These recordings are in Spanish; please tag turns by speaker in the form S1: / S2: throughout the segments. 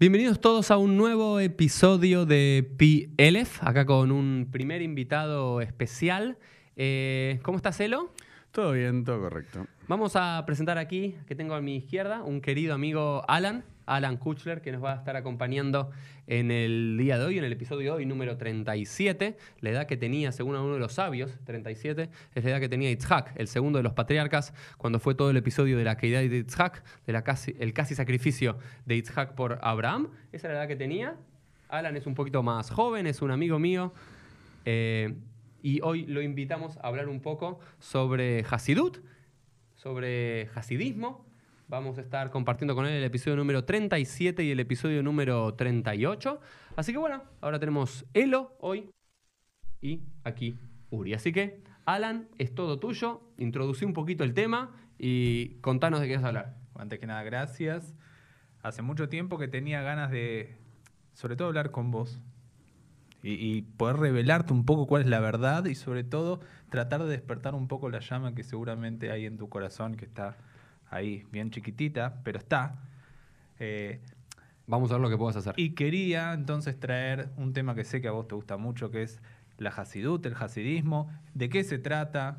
S1: Bienvenidos todos a un nuevo episodio de PLF, acá con un primer invitado especial. Eh, ¿Cómo estás, Elo?
S2: Todo bien, todo correcto.
S1: Vamos a presentar aquí, que tengo a mi izquierda, un querido amigo Alan, Alan Kuchler, que nos va a estar acompañando en el día de hoy, en el episodio de hoy, número 37. La edad que tenía, según uno de los sabios, 37, es la edad que tenía Itzhak, el segundo de los patriarcas, cuando fue todo el episodio de la caída de Itzhak, de la casi, el casi sacrificio de Itzhak por Abraham. Esa era la edad que tenía. Alan es un poquito más joven, es un amigo mío. Eh, y hoy lo invitamos a hablar un poco sobre Hasidut, sobre Hasidismo. Vamos a estar compartiendo con él el episodio número 37 y el episodio número 38. Así que bueno, ahora tenemos Elo hoy y aquí Uri. Así que, Alan, es todo tuyo. Introducí un poquito el tema y contanos de qué vas a hablar.
S3: Antes que nada, gracias. Hace mucho tiempo que tenía ganas de, sobre todo, hablar con vos y, y, poder revelarte un poco cuál es la verdad y, sobre todo, tratar de despertar un poco la llama que seguramente hay en tu corazón, que está ahí, bien chiquitita, pero está.
S1: Eh, Vamos a ver lo que puedas hacer.
S3: Y quería entonces traer un tema que sé que a vos te gusta mucho, que es la Hasidut, el Hasidismo. ¿De qué se trata?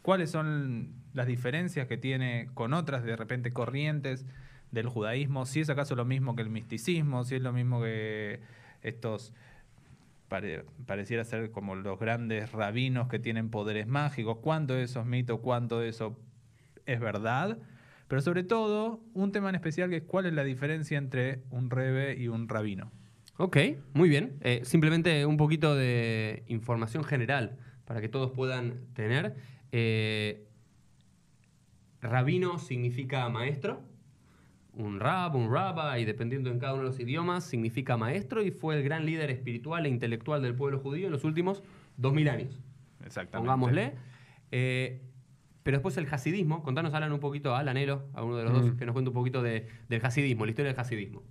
S3: ¿Cuáles son las diferencias que tiene con otras, de repente, corrientes del judaísmo? Si es acaso lo mismo que el misticismo, si es lo mismo que estos pare, pareciera ser como los grandes rabinos que tienen poderes mágicos. ¿Cuánto de eso es mito? ¿Cuánto de eso es verdad? Pero sobre todo, un tema en especial que es cuál es la diferencia entre un rebe y un rabino.
S1: Ok, muy bien. Eh, simplemente un poquito de información general para que todos puedan tener. Eh, rabino significa maestro. Un rab, un rabba, y dependiendo en cada uno de los idiomas, significa maestro y fue el gran líder espiritual e intelectual del pueblo judío en los últimos 2000 años.
S3: Exactamente.
S1: Pongámosle. Eh, pero después el hasidismo, contanos, Alan, un poquito, Alan Elo, a uno de los mm. dos, que nos cuente un poquito de, del hasidismo, la historia del hasidismo.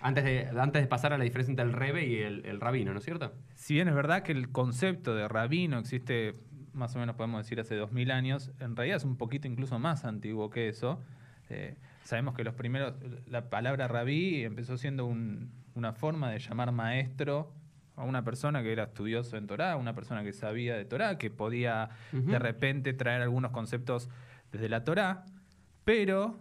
S1: Antes de, antes de pasar a la diferencia entre el rebe y el, el, rabino, ¿no es cierto?
S3: Si bien es verdad que el concepto de rabino existe, más o menos podemos decir, hace 2000 años, en realidad es un poquito incluso más antiguo que eso. Eh, sabemos que los primeros, la palabra rabí empezó siendo un, una forma de llamar maestro a una persona que era estudioso en Torah, una persona que sabía de Torah, que podía uh -huh. de repente traer algunos conceptos desde la Torah, pero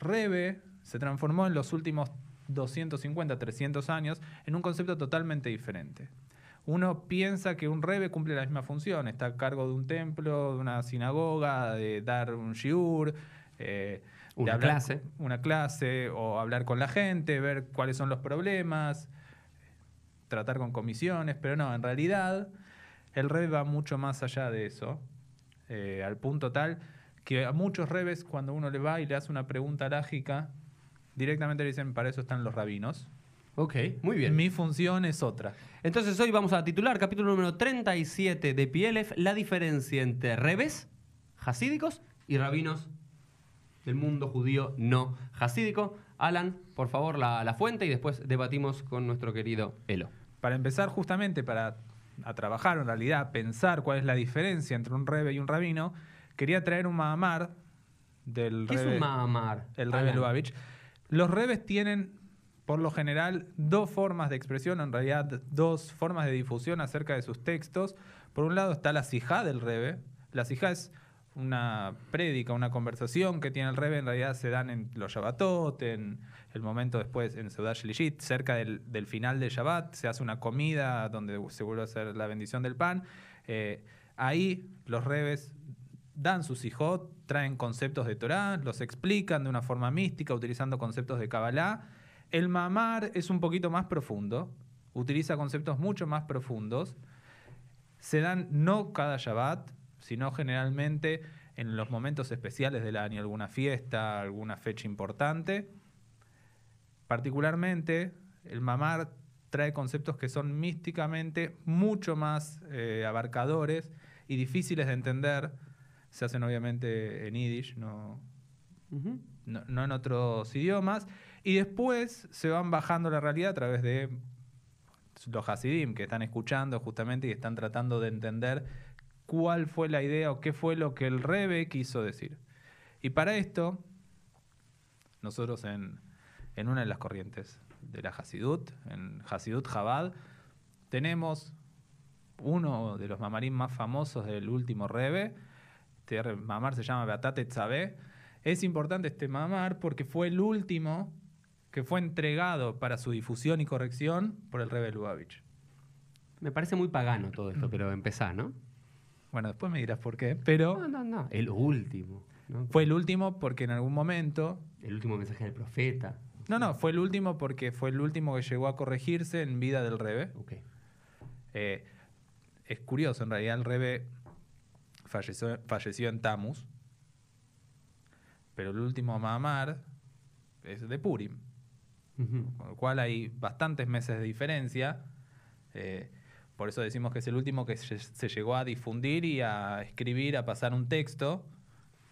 S3: Rebe se transformó en los últimos 250, 300 años en un concepto totalmente diferente. Uno piensa que un Rebe cumple la misma función, está a cargo de un templo, de una sinagoga, de dar un shiur, eh,
S1: una
S3: hablar,
S1: clase.
S3: Una clase, o hablar con la gente, ver cuáles son los problemas, tratar con comisiones, pero no, en realidad el REB va mucho más allá de eso, eh, al punto tal que a muchos rebes cuando uno le va y le hace una pregunta lágica, directamente le dicen, para eso están los rabinos.
S1: Ok, muy bien.
S3: Mi función es otra.
S1: Entonces hoy vamos a titular capítulo número 37 de PLF, la diferencia entre rebes hasídicos y rabinos del mundo judío no hasídico. Alan, por favor, la, la, fuente y después debatimos con nuestro querido Elo.
S3: Para empezar, justamente para a trabajar, en realidad, pensar cuál es la diferencia entre un rebe y un rabino, quería traer un mahamar del
S1: ¿Qué
S3: rebe,
S1: es un mahamar?
S3: El rebe Lubavitch. Los rebes tienen, por lo general, dos formas de expresión, en realidad, dos formas de difusión acerca de sus textos. Por un lado está la sijá del rebe. La sijá es una prédica, una conversación que tiene el Rebe, en realidad se dan en los Shabbatot, en el momento después en Seudat Shlishit, cerca del, del, final del Shabbat, se hace una comida donde se vuelve a hacer la bendición del pan. Eh, ahí los Rebes dan sus hijot, traen conceptos de Torah, los explican de una forma mística, utilizando conceptos de Kabbalah. El Mamar es un poquito más profundo, utiliza conceptos mucho más profundos. Se dan no cada Shabbat, sino generalmente en los momentos especiales del año, alguna fiesta, alguna fecha importante. Particularmente, el mamar trae conceptos que son místicamente mucho más eh, abarcadores y difíciles de entender. Se hacen obviamente en yiddish, no, uh -huh. no, no en otros idiomas. Y después se van bajando la realidad a través de los hasidim que están escuchando justamente y están tratando de entender cuál fue la idea o qué fue lo que el Rebe quiso decir. Y para esto, nosotros en, una de las corrientes de la Hasidut, en Hasidut Chabad, tenemos uno de los mamarín más famosos del último Rebe. Este mamar se llama Beatate Tzabé. Es importante este mamar porque fue el último que fue entregado para su difusión y corrección por el Rebe Lubavitch.
S1: Me parece muy pagano todo esto, pero empezá, ¿no?
S3: Bueno, después me dirás por qué, pero
S1: No, no, no. El último. ¿no?
S3: fue el último porque en algún momento
S1: el último mensaje del profeta.
S3: No, no, fue el último porque fue el último que llegó a corregirse en vida del Rebe.
S1: Ok.
S3: Eh, es curioso, en realidad el Rebe falleció, falleció en Tamus, pero el último Mahamar es de Purim, con lo cual hay bastantes meses de diferencia. eh, por eso decimos que es el último que se, se llegó a difundir y a escribir, a pasar un texto.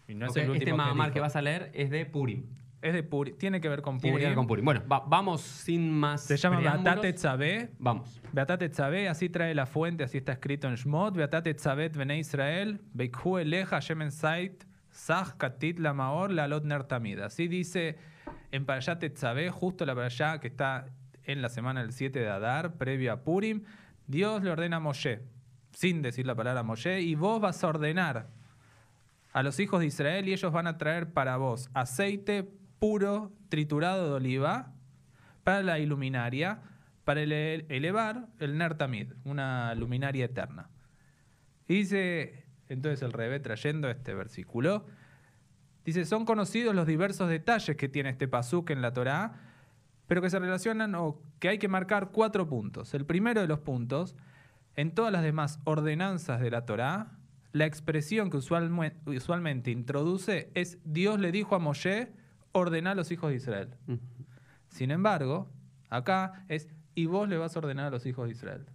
S3: Y no es el último
S1: este
S3: que
S1: Mahamar
S3: dijo.
S1: que vas a leer es de Purim.
S3: Es de Purim, tiene que ver con
S1: Tiene
S3: Purim.
S1: que ver con Purim. Bueno, va- vamos sin más.
S3: Se llama. Batate Tzabé.
S1: Vamos.
S3: Beatate Tzabé, así trae la fuente, así está escrito en Shmot. Beatate Tzabet Bene Israel, Beikhu Eleja Shemen Sait, Sach Katit Lamaor, Lalot Ner Tamid. Así dice en Parashat Tzabé, justo la Parashá que está en la semana del 7 de Adar, previo a Purim. Dios le ordena a Moshe, sin decir la palabra Moshe, y vos vas a ordenar a los hijos de Israel y ellos van a traer para vos aceite puro triturado de oliva para la iluminaria, para ele- elevar el Nertamid, una luminaria eterna. Y dice, entonces el Rebe trayendo este versículo, dice, son conocidos los diversos detalles que tiene este pasuk en la Torá, pero que se relacionan o que hay que marcar cuatro puntos. El primero de los puntos, en todas las demás ordenanzas de la Torá, la expresión que usualme- usualmente introduce es Dios le dijo a Moshe, ordena a los hijos de Israel.
S1: Ujú.
S3: Sin embargo, acá es y vos le vas a ordenar a los hijos de Israel.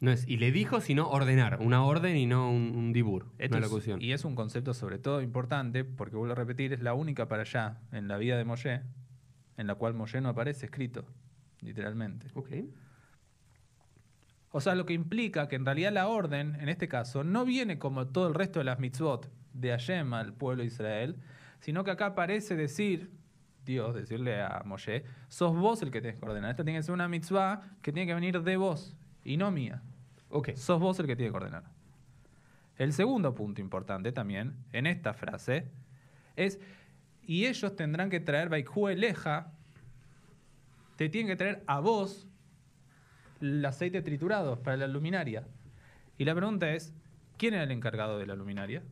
S1: No es y le dijo, sino ordenar. Una orden y no un, un dibur.
S3: Esto
S1: una
S3: es-
S1: locución.
S3: y es un concepto sobre todo importante, porque vuelvo a repetir, es la única para allá en la vida de Moshe, en la cual Moshe no aparece escrito, literalmente.
S1: Ok.
S3: O sea, lo que implica que en realidad la orden, en este caso, no viene como todo el resto de las mitzvot de Hashem al pueblo de Israel, sino que acá parece decir, Dios, decirle a Moshe, sos vos el que tenés que ordenar. Esta tiene que ser una mitzvah que tiene que venir de vos y no mía.
S1: Ok.
S3: Sos vos el que tiene que ordenar. El segundo punto importante también, en esta frase, es, y ellos tendrán que traer Baikhu Eleja, te tienen que traer a vos el aceite triturado para la luminaria. Y la pregunta es, ¿quién era el encargado de la luminaria?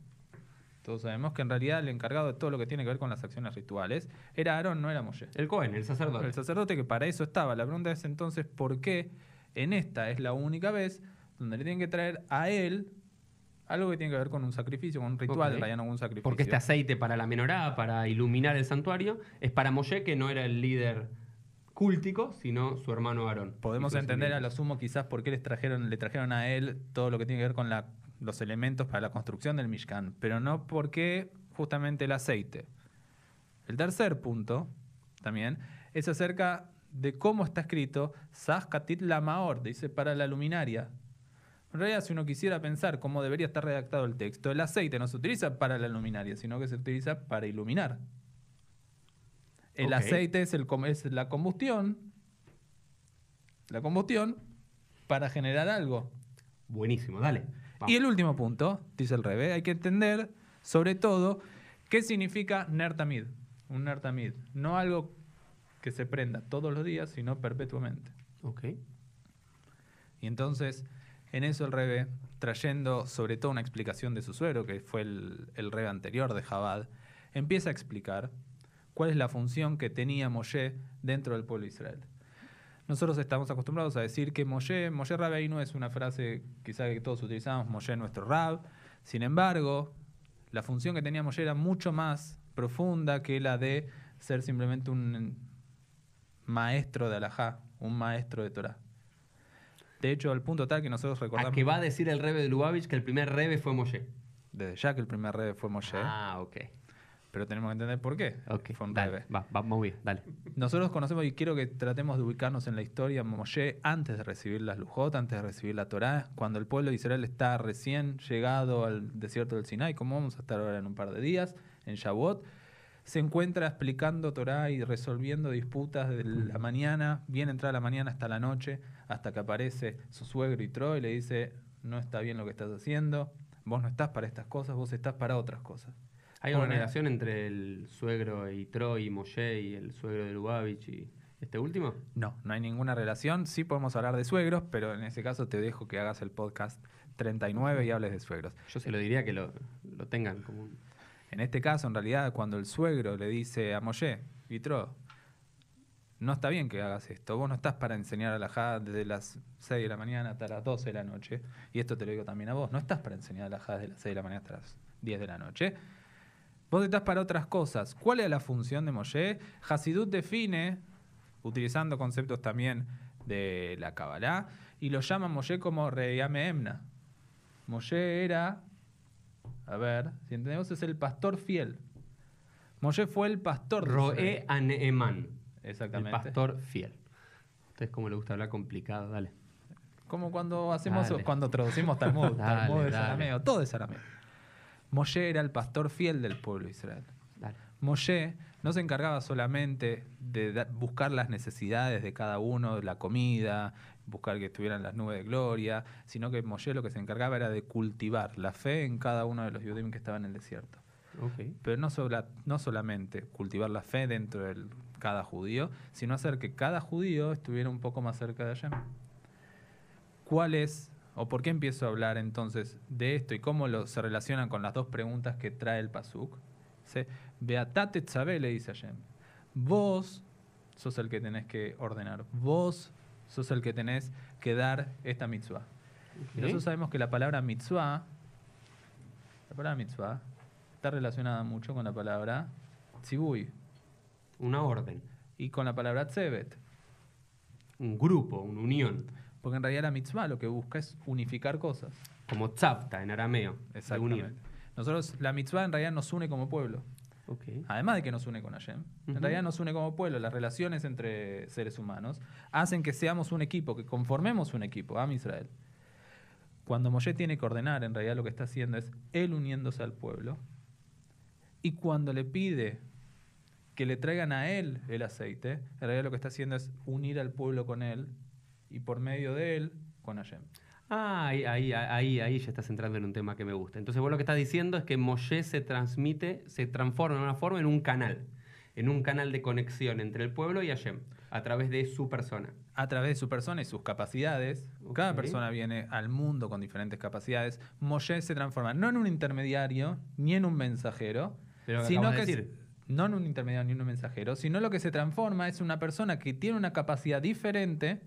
S3: Todos sabemos que en realidad el encargado de todo lo que tiene que ver con las acciones rituales era Aarón, no era Moshe.
S1: El Cohen, el sacerdote.
S3: El sacerdote que para eso estaba. La pregunta es entonces, ¿por qué en esta es la única vez donde le tienen que traer a él algo que tiene que ver con un sacrificio, con un ritual,
S1: Ok.
S3: en realidad no con un sacrificio?
S1: Porque este aceite para la menorá, para iluminar el santuario, es para Moshe, que no era el líder cúltico, sino su hermano Aarón.
S3: Podemos entender a lo sumo quizás por qué les trajeron, le trajeron a él todo lo que tiene que ver con la- los elementos para la construcción del Mishkan, pero no por qué justamente el aceite. El tercer punto, también, es acerca de cómo está escrito Katit Lamaor, dice para la luminaria. En realidad, si uno quisiera pensar cómo debería estar redactado el texto, el aceite no se utiliza para la luminaria, sino que se utiliza para iluminar. El aceite es, el, com- es la combustión, la combustión para generar algo.
S1: Buenísimo, dale. Vamos.
S3: Y el último punto, dice el Rebe, hay que entender, sobre todo, qué significa Nertamid. Un Nertamid. No algo que se prenda todos los días, sino perpetuamente.
S1: Ok.
S3: Y entonces, en eso el Rebe, trayendo sobre todo una explicación de su suero, que fue el, el anterior de Jabad, empieza a explicar cuál es la función que tenía Moshe dentro del pueblo de Israel. Nosotros estamos acostumbrados a decir que Moshe, Moshe Rabbeinu es una frase quizá que todos utilizamos, Moshe nuestro Rab. Sin embargo, la función que tenía Moshe era mucho más profunda que la de ser simplemente un maestro de Alajá, un maestro de Torah. De hecho, al punto tal que nosotros
S1: ¿A
S3: recordamos
S1: qué va a decir el rebe de Lubavitch que el primer rebe fue Moshe?
S3: desde ya que el primer rebe fue Moshe,
S1: Ah, ok.
S3: pero tenemos que entender por qué
S1: Ok,
S3: fue un
S1: dale,
S3: rebe.
S1: va, va, muy bien, dale.
S3: Nosotros conocemos y quiero que tratemos de ubicarnos en la historia Moshe antes de recibir las Lujot, antes de recibir la Torá, cuando el pueblo de Israel está recién llegado al desierto del Sinai, como vamos a estar ahora en un par de días, en Shavuot. Se encuentra explicando Torah y resolviendo disputas de la mañana, bien entrada la mañana hasta la noche, hasta que aparece su suegro y Troy y le dice, no está bien lo que estás haciendo, vos no estás para estas cosas, vos estás para otras cosas.
S1: ¿Hay una relación entre el suegro y Troy y Moshe y el suegro de Lubavitch y este último?
S3: No, no hay ninguna relación. Sí podemos hablar de suegros, pero en ese caso te dejo que hagas el podcast 39 y hables de suegros.
S1: Yo se lo diría que lo, lo tengan como un...
S3: En este caso, en realidad, cuando el suegro le dice a Moshe, Vitro, no está bien que hagas esto, vos no estás para enseñar a la Jad desde las 6 de la mañana hasta las 12 de la noche, y esto te lo digo también a vos, no estás para enseñar a la Jad desde las 6 de la mañana hasta las 10 de la noche, vos estás para otras cosas. ¿Cuál es la función de Moshe? Hasidut define, utilizando conceptos también de la Kabbalah, y lo llama Moshe como Reyame Emna. Moshe era a ver, si entendemos, es el pastor fiel. Moshe fue el pastor.
S1: Roe. Aneeman.
S3: Exactamente.
S1: El pastor fiel. Ustedes cómo les gusta hablar complicado, dale.
S3: Como cuando hacemos,
S1: Dale.
S3: cuando traducimos Talmud.
S1: Dale,
S3: Talmud es arameo, todo es arameo. Moshe era el pastor fiel del pueblo de Israel.
S1: Dale.
S3: Moshe no se encargaba solamente de buscar las necesidades de cada uno, la comida, buscar que estuvieran las nubes de gloria, sino que Moshe lo que se encargaba era de cultivar la fe en cada uno de los judíos que estaban en el desierto. Pero no, sola- no solamente cultivar la fe dentro de cada judío, sino hacer que cada judío estuviera un poco más cerca de Hashem. ¿Cuál es, o por qué empiezo a hablar entonces de esto y cómo lo, se relaciona con las dos preguntas que trae el Pasuk? Beatate Tzabé, le dice Hashem. Vos sos el que tenés que ordenar. Vos sos el que tenés que dar esta mitzvah. Y
S1: Ok.
S3: nosotros sabemos que la palabra mitzvah, la palabra mitzvah, está relacionada mucho con la palabra tzibui
S1: Una orden.
S3: y con la palabra tzevet.
S1: Un grupo, una unión.
S3: Porque en realidad la mitzvah lo que busca es unificar cosas.
S1: Como tzapta en arameo.
S3: Exactamente.
S1: unión.
S3: Nosotros, la mitzvah en realidad nos une como pueblo. Además de que nos une con Hashem. En realidad nos une como pueblo. Las relaciones entre seres humanos hacen que seamos un equipo, que conformemos un equipo, Am Israel. Cuando Moshe tiene que ordenar, en realidad lo que está haciendo es él uniéndose al pueblo. Y cuando le pide que le traigan a él el aceite, en realidad lo que está haciendo es unir al pueblo con él y por medio de él con Hashem.
S1: Ah, ahí, ahí, ahí, ahí ya estás entrando en un tema que me gusta. Entonces vos lo que estás diciendo es que Moshe se transmite, se transforma en una forma en un canal, en un canal de conexión entre el pueblo y Hashem, a través de su persona.
S3: a través de su persona y sus capacidades. Cada persona viene al mundo con diferentes capacidades. Moshe se transforma no en un intermediario ni en un mensajero,
S1: Pero
S3: sino que es-
S1: decir.
S3: no en un intermediario ni en un mensajero, sino lo que se transforma es una persona que tiene una capacidad diferente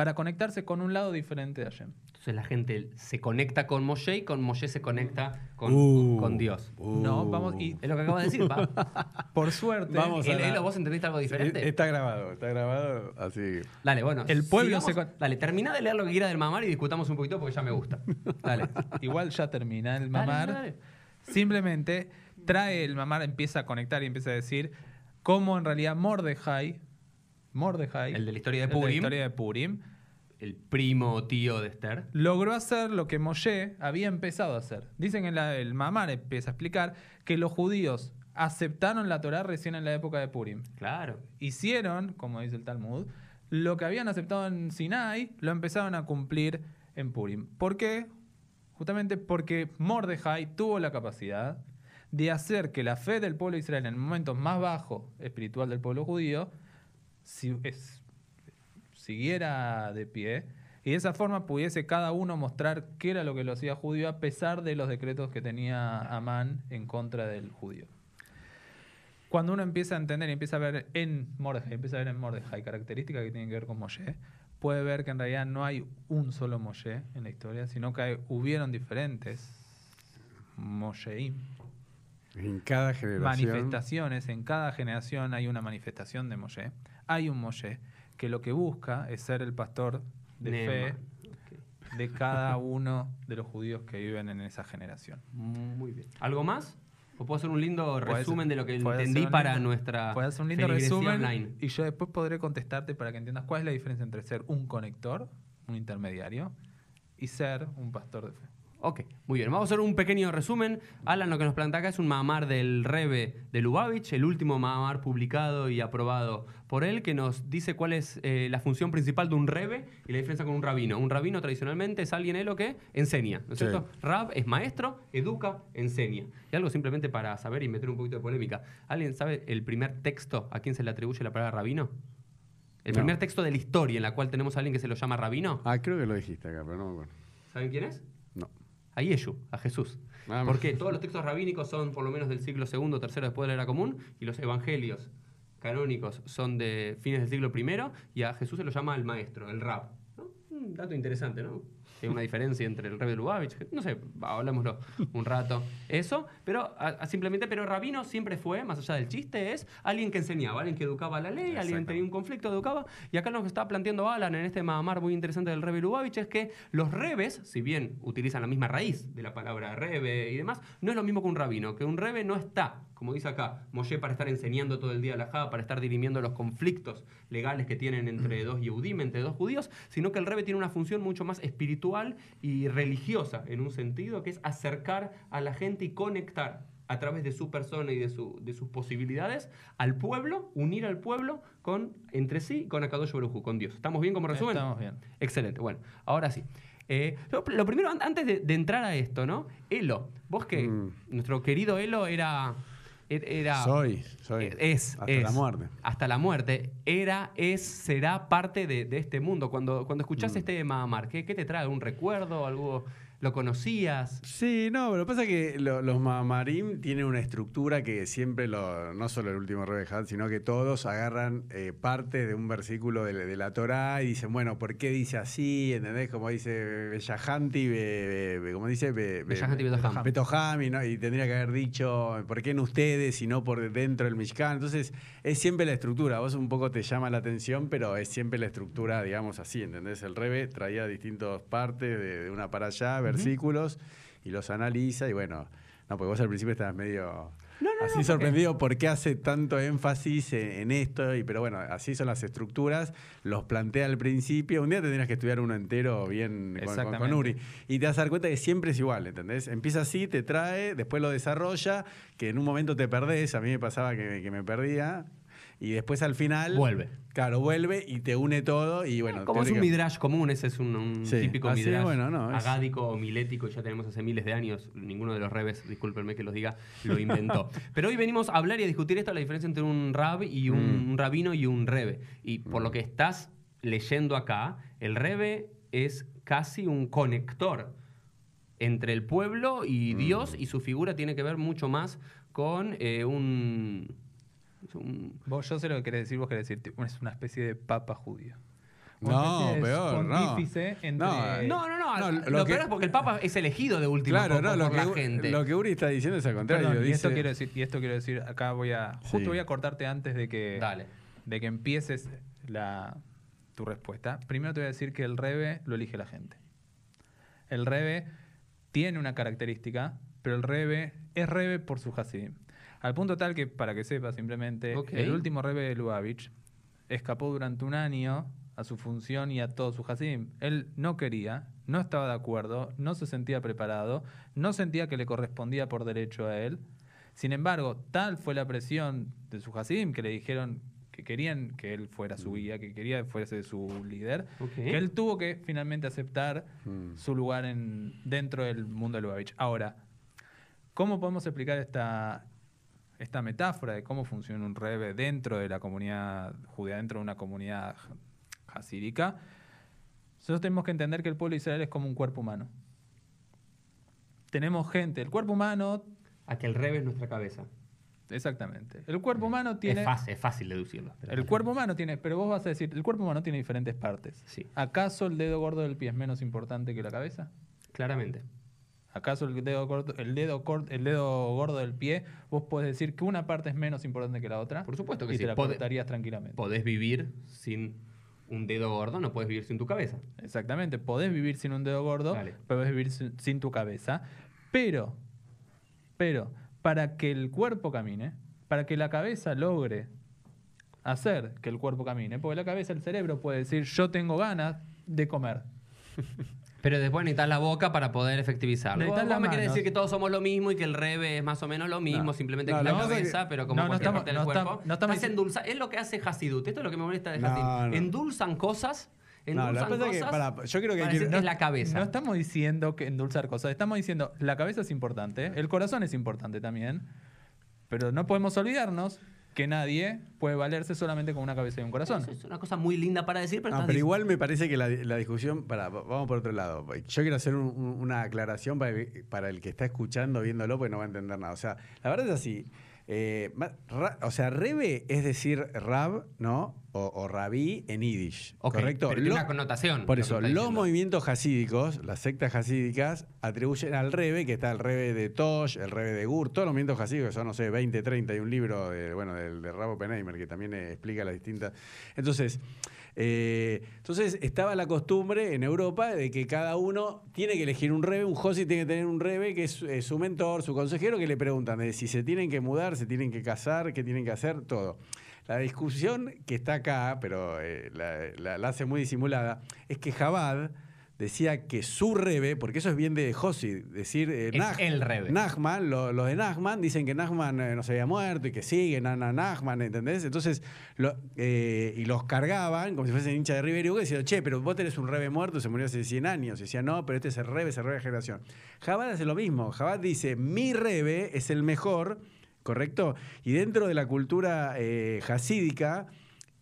S3: para conectarse con un lado diferente de Hashem.
S1: Entonces la gente se conecta con Moshe y con Moshe se conecta con,
S2: Uh,
S1: con Dios.
S2: uh.
S3: No, vamos y
S1: Es lo que acabas de decir, pa.
S3: por suerte
S2: Vamos a la-
S1: ¿vos entendiste algo diferente?
S2: Está grabado, está grabado así.
S1: Dale, bueno.
S3: El pueblo
S1: sigamos.
S3: se con-
S1: Dale, termina de leer lo que quiera del mamar y discutamos un poquito porque ya me gusta. Dale.
S3: igual ya termina el
S1: Dale,
S3: mamar.
S1: dale.
S3: Simplemente trae el mamar, empieza a conectar y empieza a decir cómo en realidad Mordejai, Mordejai,
S1: El de la historia de
S3: el la
S1: Purim.
S3: historia de Purim,
S1: El primo o tío de Esther.
S3: logró hacer lo que Moshe había empezado a hacer. Dicen que la- el mamar empieza a explicar que los judíos aceptaron la Torá recién en la época de Purim.
S1: Claro.
S3: Hicieron, como dice el Talmud, lo que habían aceptado en Sinai, lo empezaron a cumplir en Purim. ¿Por qué? Justamente porque Mordejai tuvo la capacidad de hacer que la fe del pueblo de Israel en el momento más bajo espiritual del pueblo judío si- es- siguiera de pie y de esa forma pudiese cada uno mostrar qué era lo que lo hacía judío a pesar de los decretos que tenía Amán en contra del judío. Cuando uno empieza a entender y empieza a ver en Mordejai, empieza a ver en Mordejai características que tienen que ver con Moshe, puede ver que en realidad no hay un solo Moshe en la historia, sino que hay- hubieron diferentes Mosheim,
S2: En cada generación.
S3: manifestaciones. En cada generación hay una manifestación de Moshe. Hay un Moshe que lo que busca es ser el pastor de
S1: Nema.
S3: fe de cada uno de los judíos que viven en esa generación.
S1: Muy bien. ¿Algo más? ¿O puedo hacer un lindo resumen de lo que entendí
S3: un
S1: para nuestra
S3: Puedes hacer un lindo resumen
S1: online?
S3: y yo después podré contestarte para que entiendas cuál es la diferencia entre ser un conector, un intermediario, y ser un pastor de fe.
S1: Ok, muy bien. Vamos a hacer un pequeño resumen. Alan lo que nos plantea acá es un mamar del Rebe de Lubavitch, el último mamar publicado y aprobado por él, que nos dice cuál es eh, la función principal de un Rebe y la diferencia con un rabino. Un rabino tradicionalmente es alguien elo que enseña, ¿no es
S2: Sí.
S1: cierto? Rab es maestro, educa, enseña. Y algo simplemente para saber y meter un poquito de polémica. ¿Alguien sabe el primer texto a quién se le atribuye la palabra rabino? El
S2: No.
S1: primer texto de la historia en la cual tenemos a alguien que se lo llama rabino.
S2: Ah, creo que lo dijiste acá, pero no me acuerdo.
S1: ¿Saben quién es? A Yeshu, a Jesús.
S2: Ah,
S1: Porque todos los textos rabínicos son por lo menos del siglo II tercero después de la era común y los evangelios canónicos son de fines del siglo I y a Jesús se lo llama el maestro, el rab. ¿no? Un dato interesante, ¿no? Hay una diferencia entre el rey de Lubavitch, no sé, hablámoslo un rato. Eso, pero simplemente, pero rabino siempre fue, más allá del chiste, es alguien que enseñaba, alguien que educaba la ley, alguien que tenía un conflicto, educaba. Y acá lo que está planteando Alan en este mamar muy interesante del Rebe Lubavitch es que los rebes, si bien utilizan la misma raíz de la palabra rebe y demás, no es lo mismo que un rabino, que un rebe no está, como dice acá, Moshe para estar enseñando todo el día la Java, para estar dirimiendo los conflictos legales que tienen entre dos Yehudim, entre dos judíos, sino que el rebe tiene una función mucho más espiritual y religiosa, en un sentido, que es acercar a la gente y conectar a través de su persona y de, su- de sus posibilidades al pueblo, unir al pueblo con entre sí, con Akadosh Baruj con Dios. ¿Estamos bien como resumen?
S3: Estamos bien.
S1: Excelente. Bueno, ahora sí. Eh, lo, lo primero, an- antes de, de entrar a esto, ¿no? Elo, vos que
S2: Mm.
S1: nuestro querido Elo era... er- era
S2: Soy, soy.
S1: eh, Es,
S2: Hasta
S1: es.
S2: la muerte.
S1: Hasta la muerte. Era, es, será parte de, de este mundo. Cuando, cuando escuchás
S2: Mm.
S1: este Mahamar, ¿qué, ¿qué te trae? ¿Un recuerdo? ¿Algo? ¿Lo conocías?
S2: Sí, no, pero pasa que lo- los mamarim tienen una estructura que siempre, lo, no solo el último Rebejat, sino que todos agarran eh, parte de un versículo de, de la Torá y dicen, bueno, ¿por qué dice así? ¿Entendés? Como dice Bellahanti, be- be- como dice Be-
S1: Betoham.
S2: Betoham, y, ¿no? y tendría que haber dicho, ¿por qué en ustedes y no por dentro del Mishkan? Entonces, es siempre la estructura. Vos un poco te llama la atención, pero es siempre la estructura, digamos así, ¿entendés? El Rebe traía distintas partes de, de una para allá, versículos, y los analiza, y bueno, no, porque vos al principio estabas medio así sorprendido por qué hace tanto énfasis en, en esto, y, pero bueno, así son las estructuras, los plantea al principio. Un día tendrías que estudiar uno entero bien con- con, con. Uri. Y te vas a dar cuenta que siempre es igual, ¿entendés? Empieza así, te trae, después lo desarrolla, que en un momento te perdés, a mí me pasaba que, que me perdía, y después al final...
S1: Vuelve.
S2: Claro, vuelve y te une todo, y bueno...
S1: Como es un midrash común, ese es un, un
S2: Sí,
S1: típico
S2: así,
S1: midrash
S2: bueno, no, es-
S1: agádico o milético, ya tenemos hace miles de años. Ninguno de los rebes, discúlpenme que los diga, lo inventó. Pero hoy venimos a hablar y a discutir esto, la diferencia entre un rab y un,
S2: Mm.
S1: un rabino y un rebe. Y por lo que estás leyendo acá, el rebe es casi un conector entre el pueblo y Dios, y su figura tiene que ver mucho más con eh, un, un-
S3: Vos, yo sé lo que querés decir, vos querés decir, es una especie de papa judío.
S2: No, peor, no.
S3: entre-
S2: No,
S1: No, no, no.
S2: No,
S1: lo
S2: lo
S1: peor
S2: que-
S1: es porque el Papa es elegido de último
S2: Claro,
S1: por,
S2: no,
S1: por
S2: lo
S1: la
S2: que,
S1: gente.
S2: lo que Uri está diciendo es al contrario.
S3: Perdón, y
S2: dice-
S3: esto quiero decir, y esto quiero decir, acá voy a, justo
S2: Sí.
S3: voy a cortarte antes de que,
S1: Dale.
S3: de que empieces la, tu respuesta. Primero te voy a decir que el Rebe lo elige la gente. El Rebe tiene una característica, pero el Rebe es Rebe por su Hasidim. Al punto tal que, para que sepas simplemente, el último Rebe de Lubavitch escapó durante un año a su función y a todo su Hasidim. Él no quería, no estaba de acuerdo, no se sentía preparado, no sentía que le correspondía por derecho a él. Sin embargo, tal fue la presión de su Hasidim que le dijeron que querían que él fuera su guía, que quería que fuese su líder, que él tuvo que finalmente aceptar
S2: Mm.
S3: su lugar en, dentro del mundo de Lubavitch. Ahora, ¿cómo podemos explicar esta, esta metáfora de cómo funciona un rebe dentro de la comunidad judía, dentro de una comunidad hasídica? Nosotros tenemos que entender que el pueblo de Israel es como un cuerpo humano. Tenemos gente, el cuerpo humano,
S1: A que el rebe es nuestra cabeza.
S3: exactamente. El cuerpo humano tiene...
S1: Es fácil, es fácil deducirlo. pero-
S3: El cuerpo humano tiene, pero vos vas a decir, el cuerpo humano tiene diferentes partes.
S1: Sí.
S3: ¿Acaso el dedo gordo del pie es menos importante que la cabeza?
S1: Claramente.
S3: ¿Acaso el dedo, corto, el, dedo el dedo gordo del pie, vos podés decir que una parte es menos importante que la otra?
S1: Por supuesto que
S3: y
S1: sí.
S3: te la
S1: Pode-
S3: cortarías tranquilamente.
S1: Podés vivir sin un dedo gordo, no puedes vivir sin tu cabeza.
S3: Exactamente, podés vivir sin un dedo gordo,
S1: Dale.
S3: podés vivir sin, sin tu cabeza, pero, pero, para que el cuerpo camine, para que la cabeza logre hacer que el cuerpo camine, porque la cabeza, el cerebro puede decir, yo tengo ganas de comer.
S1: Pero después necesitas la boca para poder efectivizarlo.
S3: Necesitas
S1: Vos
S3: las
S1: me querés
S3: manos.
S1: decir que todos somos lo mismo y que el rebe es más o menos lo mismo,
S2: No.
S1: simplemente
S2: No,
S1: que
S2: la
S1: cabeza,
S2: que-
S1: pero como
S3: No,
S1: cualquier
S3: estamos-
S1: parte del cuerpo.
S3: estamos- no estamos
S1: Estás endulza- Es lo que hace Hasidut. Esto es lo que me molesta de Hasidut.
S2: no.
S1: Endulzan cosas.
S2: No,
S1: Endulzan
S2: la cosa que, pará, yo creo
S1: para
S2: que
S1: es la cabeza.
S3: No estamos diciendo que endulzar cosas, estamos diciendo la cabeza es importante, el corazón es importante también, pero no podemos olvidarnos que nadie puede valerse solamente con una cabeza y un corazón.
S1: Eso es una cosa muy linda para decir, pero,
S2: No,
S1: estás
S2: pero igual me parece que la, la discusión, para, vamos por otro lado. Yo quiero hacer un- un- una aclaración para el, para el que está escuchando, viéndolo, porque no va a entender nada. O sea, la verdad es así. Eh, ra- o sea, Rebe es decir Rab, ¿no? O, o Rabí en Yiddish.
S1: Ok,
S2: ¿Correcto?
S1: pero tiene
S2: Lo-
S1: una connotación.
S2: Por eso, los
S1: diciendo.
S2: movimientos hasídicos, las sectas hasídicas, atribuyen al Rebe, que está el Rebe de Tosh, el Rebe de Gur, todos los movimientos hasídicos, que son, no sé, 20, 30, y un libro de, bueno, del de Rabo Penheimer, que también explica las distintas. Entonces, eh, entonces estaba la costumbre en Europa de que cada uno tiene que elegir un Rebe, un Josi tiene que tener un Rebe, que es su mentor, su consejero, que le preguntan de si se tienen que mudar, se tienen que casar, qué tienen que hacer, todo. La discusión que está acá, pero eh, la, la- la hace muy disimulada, es que Jabad decía que su rebe, porque eso es bien de Josi, decir eh,
S1: Es el rebe.
S2: Nachman, lo- los de Nachman dicen que Nachman eh, no se había muerto y que sigue Nana Nachman, ¿entendés? Entonces, lo- eh, y los cargaban como si fuesen hinchas de River y Boca diciendo, che, pero vos tenés un rebe muerto, se murió hace 100 años. Y decía, no, pero este es el rebe, es el rebe de generación. Jabad hace lo mismo. Jabad dice, mi rebe es el mejor, ¿correcto? Y dentro de la cultura eh, hasídica,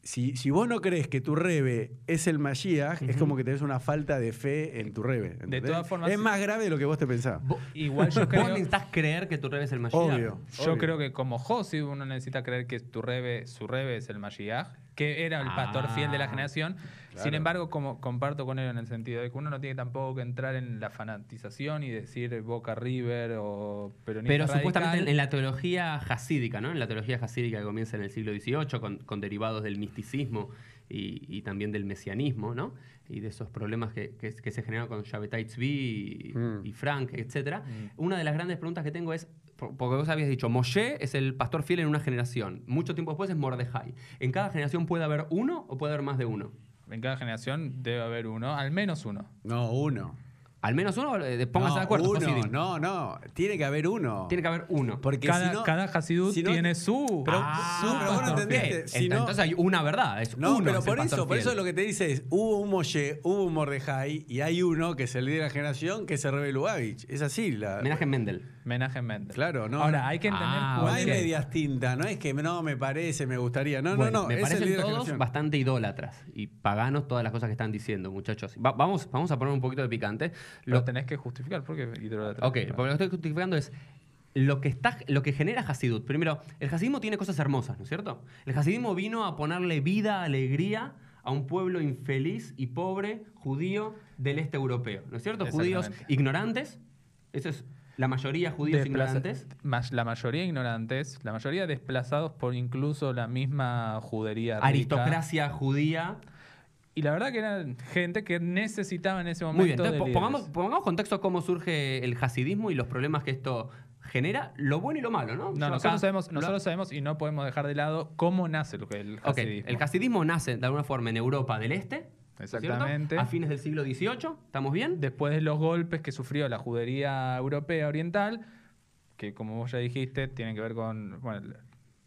S2: si, si vos no crees que tu rebe es el Mashiach, es como que tenés una falta de fe en tu rebe. ¿entendés?
S3: todas formas,
S2: es más grave de lo que vos te pensabas.
S1: Vos-
S3: Igual yo
S1: Vos
S3: creo,
S1: necesitas creer que tu rebe es el Mashiach.
S2: Obvio.
S3: yo
S2: obvio.
S3: creo que como Josi uno necesita creer que tu rebe, su rebe es el Mashiach, que era el pastor
S1: Ah.
S3: fiel de la generación.
S2: Claro.
S3: Sin embargo, como comparto con él en el sentido de que uno no tiene tampoco que entrar en la fanatización y decir Boca River o peronista
S1: Pero
S3: radical.
S1: supuestamente en, la teología hasídica, ¿no? En la teología hasídica que comienza en el siglo XVIII, con, con derivados del misticismo y, y también del mesianismo, ¿no? Y de esos problemas que, que- que se generaron con Shabbatai Tzvi y,
S2: Mm.
S1: y Frank, etc. Una de las grandes preguntas que tengo es, porque vos habías dicho, Moshe es el pastor fiel en una generación. Mucho tiempo después es Mordejai. ¿En cada generación puede haber uno o puede haber más de uno?
S3: En cada generación debe haber uno, al menos uno.
S2: No, uno.
S1: Al menos uno, eh, pónganse
S2: no,
S1: de acuerdo.
S2: Uno,
S1: Hasidim.
S2: no, no. Tiene que haber uno.
S1: Tiene que haber uno.
S2: Porque
S3: Cada,
S2: si no,
S3: cada Hasidut
S2: si no-
S3: tiene su,
S2: Pero-
S1: Ah,
S3: su
S2: no, pero vos no entendés. si
S1: Entonces hay una verdad. Es
S2: No,
S1: uno
S2: pero
S1: es
S2: por eso, por eso lo que te dice es, hubo un Moshe, hubo un Mordejai, y hay uno que es el líder de la generación, que es el Rebe Lubavitch. Es así. La,
S1: Homenaje a Mendel.
S3: Menachem Mendel.
S2: Claro, no.
S3: Ahora,
S2: no.
S3: hay que entender
S1: Ah,
S2: No hay
S3: es-
S2: medias tintas, no es que no me parece, me gustaría. No,
S1: Bueno,
S2: no, no.
S1: me parecen todos
S2: generación.
S1: bastante idólatras y paganos todas las cosas que están diciendo, muchachos. Va- vamos, vamos a poner un poquito de picante.
S3: Lo
S1: Lo,
S3: tenés que justificar porque idolatría.
S1: ok, porque lo que estoy justificando es lo que, está, lo que genera Hasidut. Primero, el hasidismo tiene cosas hermosas, ¿no es cierto? El hasidismo vino a ponerle vida, alegría a un pueblo infeliz y pobre judío del este europeo, ¿no es cierto? Judíos ignorantes, eso es la mayoría judíos
S3: Desplaza-
S1: ignorantes.
S3: más- la mayoría ignorantes, la mayoría desplazados por incluso la misma judería. rica.
S1: Aristocracia judía.
S3: Y la verdad que eran gente que necesitaba en ese momento.
S1: Muy bien, entonces
S3: de
S1: pongamos, pongamos contexto cómo surge el hasidismo y los problemas que esto genera, lo bueno y lo malo, ¿no?
S3: No,
S1: acá
S3: nosotros sabemos,
S1: lo-
S3: nosotros sabemos y no podemos dejar de lado cómo nace el hasidismo.
S1: el hasidismo nace de alguna forma en Europa del Este,
S3: Exactamente.
S1: A fines del siglo XVIII, ¿estamos bien?
S3: Después de los golpes que sufrió la judería europea oriental, que como vos ya dijiste, tienen que ver con bueno,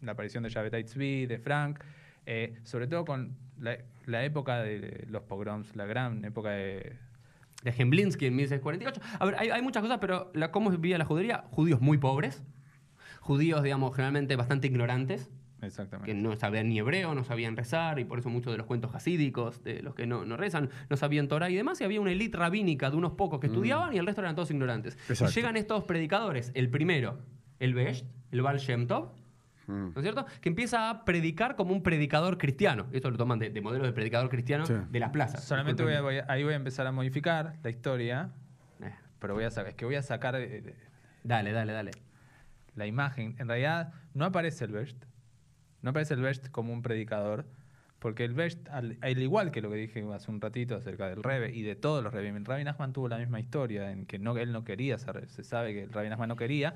S3: la- aparición de Shabbatai Tzvi, de Frank, eh, sobre todo con la, la época de los pogroms, la gran época de...
S1: De Gemblinsky en 1648. A ver, hay, hay muchas cosas, pero la, ¿cómo vivía la judería? Judíos muy pobres, judíos, digamos, generalmente bastante ignorantes,
S3: Exactamente.
S1: que no sabían ni hebreo, no sabían rezar, y por eso muchos de los cuentos hasídicos, de los que no, no rezan, no sabían Torah y demás, y había una élite rabínica de unos pocos que estudiaban y el resto eran todos ignorantes. Y llegan estos predicadores, el primero, el Besht, el Baal Shem Tov,
S2: Mm.
S1: ¿no es cierto? Que empieza a predicar como un predicador cristiano. Esto lo toman de, de modelo de predicador cristiano
S2: Sí.
S1: de la plaza.
S3: Solamente voy a- voy a- ahí voy a empezar a modificar la historia,
S1: Eh,
S3: pero voy a saber, es que voy a sacar eh,
S1: dale, dale, dale.
S3: la imagen. En realidad no aparece el Best, no aparece el Best como un predicador, Porque el Best, al, al igual que lo que dije hace un ratito acerca del Rebe y de todos los Rebe, Rabbi Nachman tuvo la misma historia en que no, él no quería ser, se sabe que el Rabbi Nachman no quería.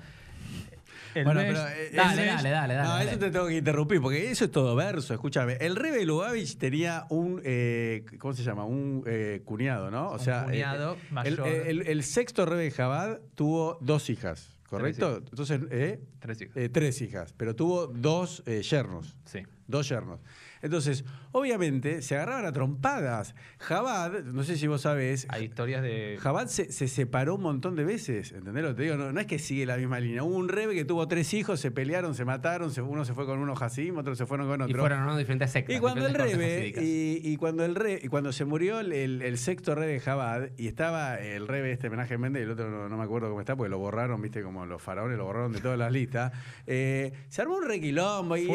S3: El
S2: Bueno,
S3: Best-
S2: pero, eh,
S1: Dale, dale, dale, dale,
S2: No,
S1: dale.
S2: eso te tengo que interrumpir, porque eso es todo verso, escúchame. El Rebe Lubavitch tenía un, eh, ¿cómo se llama? Un eh, cuñado, ¿no? O
S3: Un
S2: sea, eh,
S3: cuñado
S2: el,
S3: mayor.
S2: el- el sexto Rebe Jabad tuvo dos hijas, ¿correcto? Entonces, eh,
S3: Tres hijos.
S2: eh, tres hijas, pero tuvo dos eh, yernos.
S3: sí.
S2: Dos yernos. Entonces, obviamente, se agarraban a trompadas. Jabad, no sé si vos sabés,
S3: Hay historias de.
S2: Jabad se, se separó un montón de veces, ¿entendés lo que te digo? No, no es que sigue la misma línea. Hubo un rebe que tuvo tres hijos, se pelearon, se mataron, se- uno se fue con uno Hasim, otros se fueron con otro.
S1: Y fueron ¿no? diferentes sectas.
S2: Y cuando el rebe, y, y cuando el re, y cuando se murió el, el- el sexto rebe Jabad, y estaba el rebe este homenaje Méndez, y el otro no, no me acuerdo cómo está, porque lo borraron, viste, como los faraones lo borraron de todas las listas. eh, se armó un requilombo y,
S3: de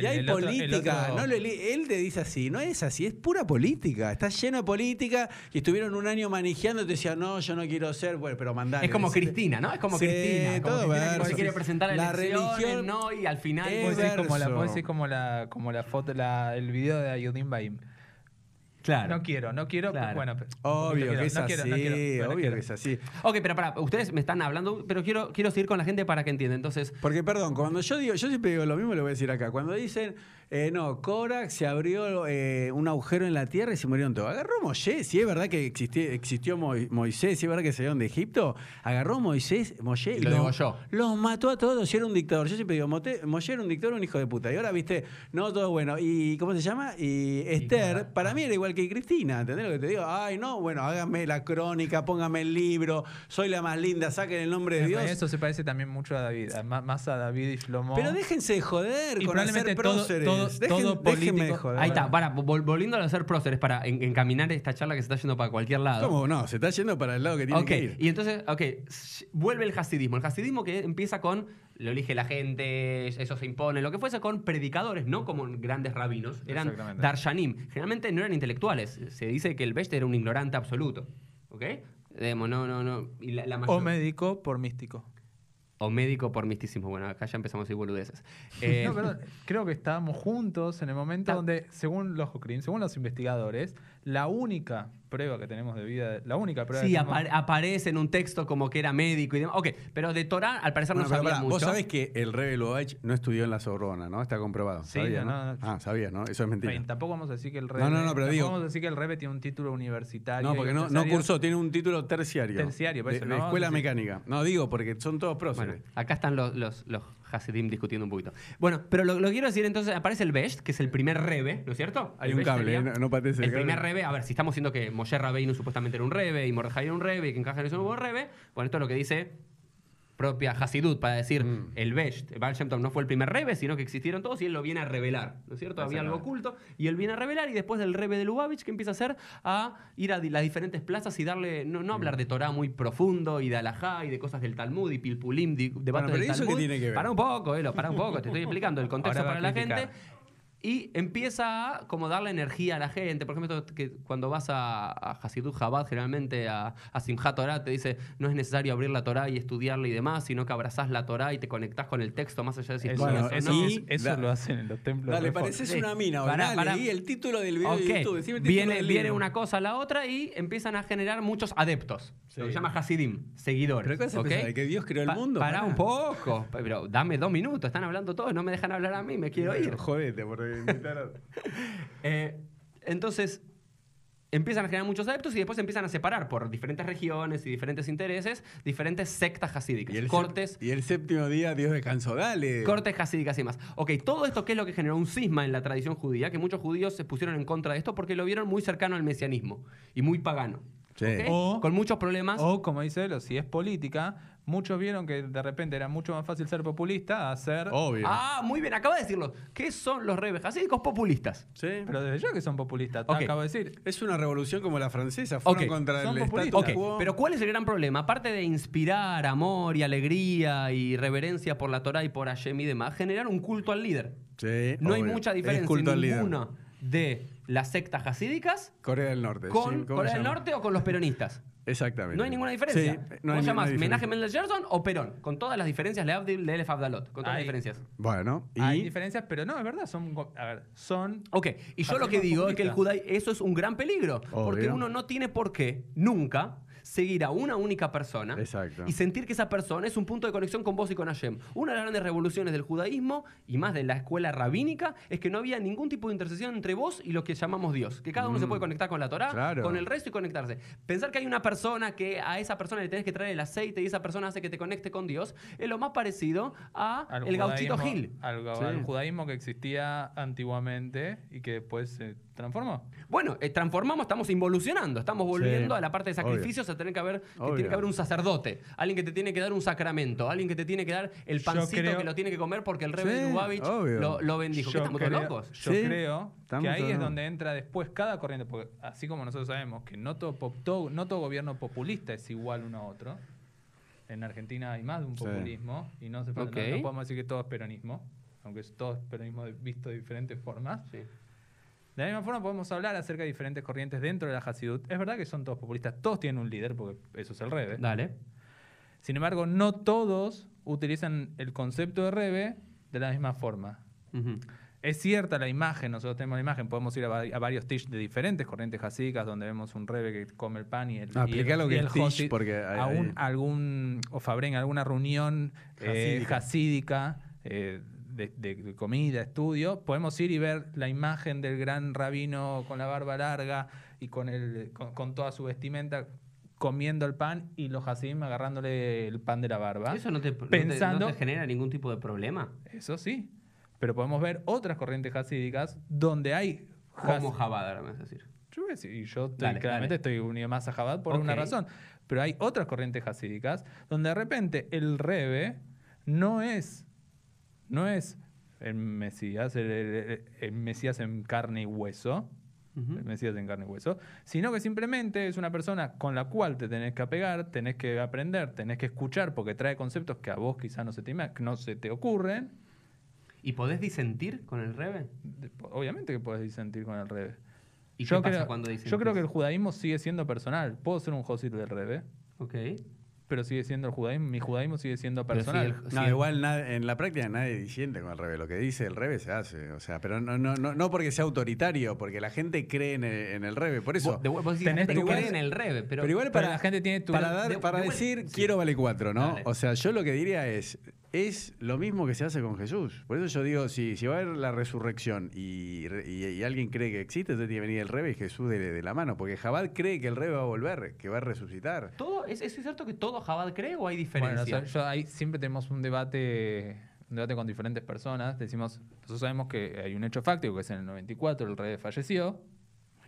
S2: y hay
S3: el otro-
S2: política.
S3: otro-
S2: no él te dice así, no es así, es pura política. Está lleno de política y estuvieron un año manejando y te decían, no, yo no quiero ser, bueno, pero mandar.
S1: Es como Cristina, ¿no? Es como
S2: Sí,
S1: Cristina. Como
S2: todo
S1: Cristina que
S2: verso.
S1: se quiere presentar a
S2: La religión
S1: ¿no? Y al final...
S2: es
S3: Puede ser como la,
S2: verso.
S3: puede ser como la, como la foto, la, el video de Ayudín Baim.
S1: Claro.
S3: No quiero, no quiero.
S1: Claro.
S3: Bueno,
S2: Obvio que es así, obvio que es así.
S1: Ok, pero para, ustedes me están hablando, pero quiero, quiero seguir con la gente para que entienda. Entonces,
S2: Porque, perdón, cuando yo digo, yo siempre digo lo mismo, lo voy a decir acá. Cuando dicen, eh, no, Korak se abrió eh, un agujero en la tierra y se murieron todos. Agarró Moisés, si es verdad que existió, existió Mo- Moisés, si es verdad que salieron de Egipto, agarró Moisés, Moisés
S1: Y lo degolló.
S2: Los mató a todos y era un dictador. Yo siempre digo, Moshe era un dictador, un hijo de puta. Y ahora, viste, no, todo bueno. ¿Y cómo se llama? Y Esther, para mí era igual que Cristina, ¿entendés lo que te digo? Ay, no, bueno, háganme la crónica, póngame el libro, soy la más linda, saquen el nombre de Dios.
S3: Eso se parece también mucho a David, más, a David y Shlomo.
S2: Pero déjense de joder
S3: Y
S2: con hacer
S3: todo-
S2: próceres.
S3: Todo-
S2: Dejen-
S3: todo político-
S2: joder.
S1: ahí está, para, vol- volviendo a ser próceres, para en- encaminar esta charla que se está yendo para cualquier lado.
S2: ¿Cómo no? Se está yendo para el lado que tiene que ir.
S1: y entonces, ok, vuelve el hasidismo. El hasidismo que empieza con, lo elige la gente, eso se impone, lo que fuese con predicadores, no como grandes rabinos, eran darshanim. Generalmente no eran intelectuales. Se dice que el Best era un ignorante absoluto. ¿Ok? Digamos, no, no, no. Y la, la
S3: O médico por místico.
S1: O médico por misticismo. Bueno, acá ya empezamos a decir boludeces. Eh,
S3: No, perdón, creo que estábamos juntos en el momento donde, según los según los investigadores, la única prueba que tenemos de vida, la única prueba
S1: Sí,
S3: que tenemos-
S1: apare- aparece en un texto como que era médico y demás. Ok, pero de Torah al parecer
S2: Bueno,
S1: no
S2: pero
S1: sabía mucho.
S2: vos sabés que el rey Lubavitch no estudió en la Sorbona, ¿no? Está comprobado.
S3: Sí,
S2: ¿Sabías,
S3: no,
S2: no?
S3: no.
S2: Ah, sabías, ¿no? Eso es mentira.
S3: Bien, tampoco vamos a decir que el
S2: No,
S3: Rebe,
S2: no, no, pero
S3: tampoco
S2: digo-
S3: vamos a decir que el Rebe tiene un título universitario.
S2: No, porque no, no cursó, tiene un título terciario.
S3: Terciario, por
S2: de,
S3: eso
S2: de
S3: no a
S2: escuela mecánica. No, digo porque son todos próceres.
S1: Bueno, acá están los, los, los Hasidim discutiendo un poquito. Bueno, pero lo, lo quiero decir entonces, aparece el Best, que es el primer Rebe, ¿no es cierto?
S2: Hay
S1: El
S2: un cable,
S1: sería
S2: no- no patees el
S1: primer Rebe, a ver, si estamos diciendo que Moshe Rabbeinu supuestamente era un Rebe, y Mordejai era un Rebe, y que en Caja era un Rebe, bueno, esto es lo que dice propia Hasidut para decir
S2: Mm.
S1: el Best. Baal Shem Tov no fue el primer Rebe, sino que existieron todos y él lo viene a revelar, ¿no es cierto? Había algo oculto y él viene a revelar y después del Rebe de Lubavitch que empieza a hacer a ir a las diferentes plazas y darle, no, no
S2: Mm.
S1: hablar de Torah muy profundo y de Alajá y de cosas del Talmud y Pilpulim, debates
S2: pero
S1: del
S2: ¿y eso qué
S1: Talmud.
S2: tiene que ver?
S1: Para un poco, Elo, para un poco, te estoy explicando el contexto para la gente. Y empieza a como darle energía a la gente. Por ejemplo, que cuando vas a, a Hasidut Chabad, generalmente a, a Simchat Torah, te dice no es necesario abrir la Torah y estudiarla y demás, sino que abrazás la Torah y te conectás con el texto más allá de si
S2: Bueno,
S3: eso,
S1: no.
S2: y-
S3: eso-
S2: da-
S3: lo hacen en los templos.
S2: Dale, pareces
S1: Sí.
S2: una mina.
S1: Pará,
S2: Dale, leí el título del video
S1: Ok.
S2: de YouTube. decime el título
S1: Viene,
S2: del
S1: viene una cosa a la otra y empiezan a generar muchos adeptos.
S2: Sí.
S1: Lo que se llama Hasidim, seguidores.
S2: ¿Pero qué que Dios creó el
S1: Pa-
S2: mundo?
S1: Pará un poco. Pero dame dos minutos. Están hablando todos. No me dejan hablar a mí. Me quiero ir.
S2: Jodete, invitaron.
S1: Eh, entonces, empiezan a generar muchos adeptos y después empiezan a separar por diferentes regiones y diferentes intereses, diferentes sectas hasídicas.
S2: y, el
S1: cortes,
S2: y el séptimo día Dios descansó. Dale.
S1: cortes hasídicas y demás. Ok, todo esto, ¿qué es lo que generó un cisma en la tradición judía? Que muchos judíos se pusieron en contra de esto porque lo vieron muy cercano al mesianismo y muy pagano.
S2: Sí.
S3: O-
S1: Con muchos problemas.
S3: O, como dice él, o si es política, muchos vieron que de repente era mucho más fácil ser populista a ser.
S2: Obvio.
S1: Ah, muy bien, acaba de decirlo. ¿Qué son los rebes hasídicos populistas?
S2: Sí.
S3: Pero desde ya que son populistas,
S1: Ok.
S3: acabo de decir.
S2: Es una revolución como la francesa. Fueron
S1: Ok,
S2: contra
S3: son
S2: el
S3: populistas.
S2: status
S1: Ok,
S2: quo.
S1: pero ¿cuál es el gran problema? Aparte de inspirar amor y alegría y reverencia por la Torah y por Hashem y demás, generar un culto al líder.
S2: Sí,
S1: No hay mucha
S2: Es
S1: diferencia,
S2: culto al líder.
S1: De las sectas hasídicas
S2: Corea del Norte.
S1: con
S2: ¿cómo
S1: Corea del? Norte o con los peronistas.
S2: Exactamente.
S1: No hay ninguna diferencia.
S2: Sí, no hay
S1: ¿Vos
S2: ninguna
S1: llamás
S2: diferencia.
S1: Menachem Mendel Gerson o Perón? Con todas las diferencias, Leavdil, Leelef Abdalot. Con todas las diferencias.
S2: Bueno, y
S3: Hay diferencias, pero no, es verdad, son, a ver, son
S1: Ok, y yo lo que digo es que el judaísmo, eso es un gran peligro, porque uno no tiene por qué, nunca, seguir a una única persona
S2: Exacto.
S1: y sentir que esa persona es un punto de conexión con vos y con Hashem. Una de las grandes revoluciones del judaísmo y más de la escuela rabínica es que no había ningún tipo de intercesión entre vos y lo que llamamos Dios, que cada uno se puede conectar con la Torá,
S2: Mm. Claro.
S1: con el resto y conectarse. Pensar que hay una persona que a esa persona le tenés que traer el aceite y esa persona hace que te conecte con Dios es lo más parecido a
S3: al
S1: el gauchito
S3: judaísmo-
S1: Gil.
S3: Al,
S2: Sí.
S3: al judaísmo que existía antiguamente y que después se transformó.
S1: Bueno, eh, transformamos, estamos involucionando, estamos volviendo
S2: Sí,
S1: a la parte de
S2: obvio.
S1: sacrificios, a tener que haber, que
S2: Obvio.
S1: tiene que haber un sacerdote, alguien que te tiene que dar un sacramento, alguien que te tiene que dar el pancito
S3: creo-
S1: que lo tiene que comer porque el rey
S2: Sí,
S1: de Lubavitch
S2: obvio.
S1: lo, lo bendijo. ¿Qué estamos todos
S3: creo-
S1: locos?
S3: Yo
S2: Sí,
S3: creo
S2: estamos
S3: que ahí
S2: todos
S3: es
S2: locos.
S3: donde entra después cada corriente, porque así como nosotros sabemos que no todo, pop- todo- no todo gobierno populista es igual uno a otro, en Argentina hay más de un
S2: Sí.
S3: populismo y no, se, no-
S1: Ok.
S3: no podemos decir que todo es peronismo, aunque es- todo es peronismo de- visto de diferentes formas.
S1: Sí.
S3: De la misma forma podemos hablar acerca de diferentes corrientes dentro de la Hasidut. Es verdad que son todos populistas, todos tienen un líder, porque eso es el Rebe.
S1: Dale.
S3: Sin embargo, no todos utilizan el concepto de Rebe de la misma forma. Es cierta la imagen, nosotros tenemos la imagen, podemos ir a, va- a varios tish de diferentes corrientes hasídicas donde vemos un rebe que come el pan y el. Y el-
S2: explica lo que
S3: el
S2: tish, porque hay-
S3: aún
S2: hay-
S3: algún, o Fabrén, alguna reunión eh,
S2: hasídica
S3: eh, de, comida, estudio, podemos ir y ver la imagen del gran rabino con la barba larga y con, el, con, con toda su vestimenta comiendo el pan y los hasidim agarrándole el pan de la barba.
S1: ¿Eso no te, no te-
S3: Pensando-
S1: no te genera ningún tipo de problema?
S3: Eso sí. Pero podemos ver otras corrientes hasídicas donde hay.
S1: Como Jabad, me vas a decir.
S3: Yo voy a decir, y yo estoy-
S1: Dale,
S3: claramente
S1: dale.
S3: estoy unido más a Jabad por una razón. Pero hay otras corrientes hasídicas donde de repente el Rebe no es, no es el Mesías, el, el- el Mesías en carne y hueso, el Mesías en carne y hueso, sino que simplemente es una persona con la cual te tenés que apegar, tenés que aprender, tenés que escuchar, porque trae conceptos que a vos quizás no se te, no se te ocurren.
S1: ¿Y podés disentir con el Rebe?
S3: Obviamente que puedes disentir con el Rebe.
S1: ¿Y
S3: yo
S1: qué pasa
S3: creo,
S1: cuando disentís?
S3: Yo creo que el judaísmo sigue siendo personal. Puedo ser un Josit del Rebe,
S1: Ok.
S3: Pero sigue siendo el judaísmo. Mi judaísmo sigue siendo
S1: Pero si
S3: personal.
S1: el-
S2: No, igual na- en la práctica nadie disiente con el revés. Lo que dice el revés se hace. O sea, pero no, no, no, no porque sea autoritario, porque la gente cree en el, en el revés. Por eso.
S1: Vos, de- vos decís,
S3: tenés
S1: cree
S3: igual-
S1: en el Rebe, pero,
S2: Pero, igual
S3: pero
S2: para,
S3: la gente tiene tu-
S2: para, dar-
S1: de-
S2: para
S1: de-
S2: decir quiero vale cuatro, ¿no?
S1: Dale.
S2: O sea, yo lo que diría es, es lo mismo que se hace con Jesús. Por eso yo digo, si, si va a haber la resurrección y, re- y- y alguien cree que existe, entonces tiene que venir el rebe y Jesús de, de la mano. Porque Jabal cree que el rebe va a volver, que va a resucitar.
S1: ¿Todo, ¿es, ¿Es cierto que todo Jabad cree o hay
S3: Bueno,
S1: diferencia?
S3: o sea, yo ahí siempre tenemos un debate, un debate con diferentes personas. Decimos, nosotros sabemos que hay un hecho fáctico, que es en el 94 el rey falleció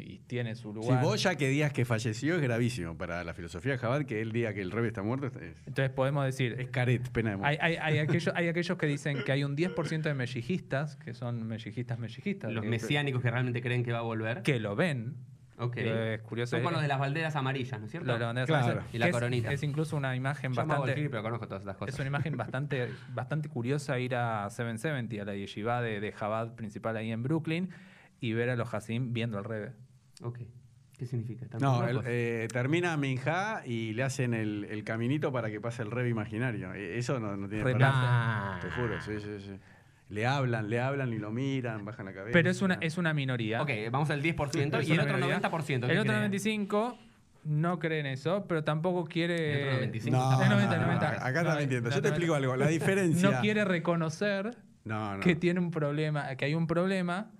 S3: y tiene su
S2: Si
S3: lugar.
S2: vos ya que digas que falleció es gravísimo para la filosofía de Jabal, que él diga que el rebe está muerto, es,
S3: Entonces podemos decir,
S2: es caret, pena de muerte.
S3: hay, hay, hay aquellos, hay aquellos que dicen que hay un 10% de mellejistas, que son mellejistas, mellejistas,
S1: Los
S3: que-
S1: mesiánicos que realmente creen que va a volver.
S3: que lo ven.
S1: Ok.
S3: Es curioso.
S1: Son con
S3: eh,
S1: los de las balderas amarillas, ¿no es cierto?
S3: Lo- lo-
S2: Claro.
S1: Y la
S3: es-
S1: coronita.
S3: Es, incluso una imagen
S1: Yo
S3: bastante.
S1: gil, pero conozco todas las cosas.
S3: Es una imagen bastante, bastante curiosa ir a 770, a la yeshiva de, de Chabad principal ahí en Brooklyn, y ver a los Hasim viendo al Rebe.
S1: Ok. ¿Qué significa? ¿Están
S2: No, el- eh, termina Minja y le hacen el, el caminito para que pase el rebe imaginario. Eh, Eso no, no tiene
S3: Re-
S2: palabras.
S1: Ah.
S2: Te juro, sí, sí, sí. Le hablan, le hablan y lo miran, bajan la cabeza.
S3: Pero es una, es una minoría.
S1: Ok, vamos al 10%
S3: Es
S1: y el otro
S3: minoría.
S1: 90%. ¿qué
S3: El otro
S1: cree?
S3: 95 no cree en eso, pero tampoco quiere.
S1: El otro 95
S2: No, no,
S3: 90,
S2: no,
S3: 90.
S2: acá mintiendo.
S3: no,
S2: Yo te
S3: no,
S2: explico
S3: no.
S2: algo. La diferencia.
S3: No quiere reconocer
S2: No, no.
S3: que tiene un problema, que hay un problema,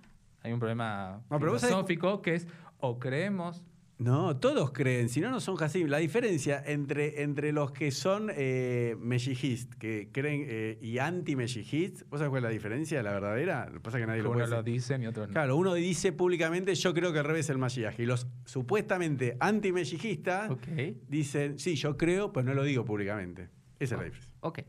S3: hay un problema filosófico que es o creemos
S2: No, todos creen, si no, no son Hasim. La diferencia entre, entre los que son eh, meshihist, que creen, eh, y anti-meshihist, ¿vos sabés cuál es la diferencia, la verdadera? Lo que pasa es que nadie
S3: que
S2: lo
S3: uno
S2: puede
S3: lo
S2: decir.
S3: dicen y otros no.
S2: Claro, uno dice públicamente, yo creo que el revés es el Mashiach. Y los supuestamente anti-meshijistas
S1: Ok.
S2: dicen, sí, yo creo, pues no lo digo públicamente. Esa es la diferencia.
S1: Ok.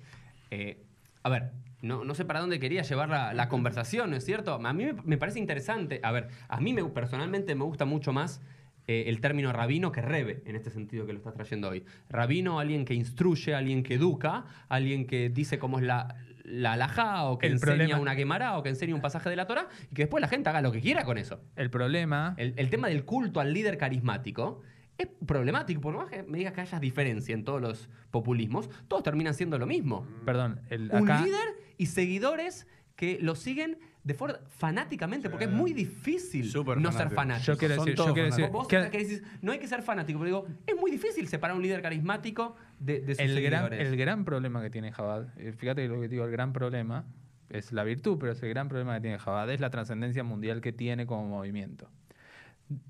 S1: Eh, a ver, no, no sé para dónde quería llevar la, la conversación, ¿no es cierto? A mí me, me parece interesante. A ver, a mí me, personalmente me gusta mucho más eh, el término rabino que rebe, en este sentido que lo estás trayendo hoy. Rabino, alguien que instruye, alguien que educa, alguien que dice cómo es la, la alajá o que
S3: El
S1: enseña
S3: problema-
S1: una quemará o que enseña un pasaje de la Torah y que después la gente haga lo que quiera con eso.
S3: El problema.
S1: El, el tema del culto al líder carismático es problemático. Por más que me digas que haya diferencia en todos los populismos, todos terminan siendo lo mismo.
S3: Perdón, el,
S1: Un
S3: acá.
S1: líder y seguidores que lo siguen de forma fanáticamente, porque es muy difícil
S2: Súper
S1: no ser
S2: fanático.
S3: Yo quiero decir, yo
S2: todos
S3: quiero decir
S1: Vos
S3: que
S1: decís, no hay que ser fanático, pero digo, es muy difícil separar un líder carismático de, de sus
S3: el gran, el gran problema que tiene Jabad, eh, fíjate que lo que digo, el gran problema es la virtud, pero es el gran problema que tiene Jabad, es la trascendencia mundial que tiene como movimiento.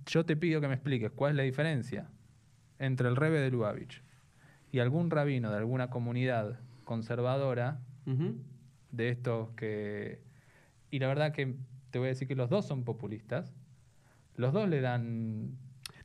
S3: Yo te pido que me expliques cuál es la diferencia entre el Rebe de Lubavitch y algún rabino de alguna comunidad conservadora de estos que... Y la verdad que te voy a decir que los dos son populistas. Los dos le dan...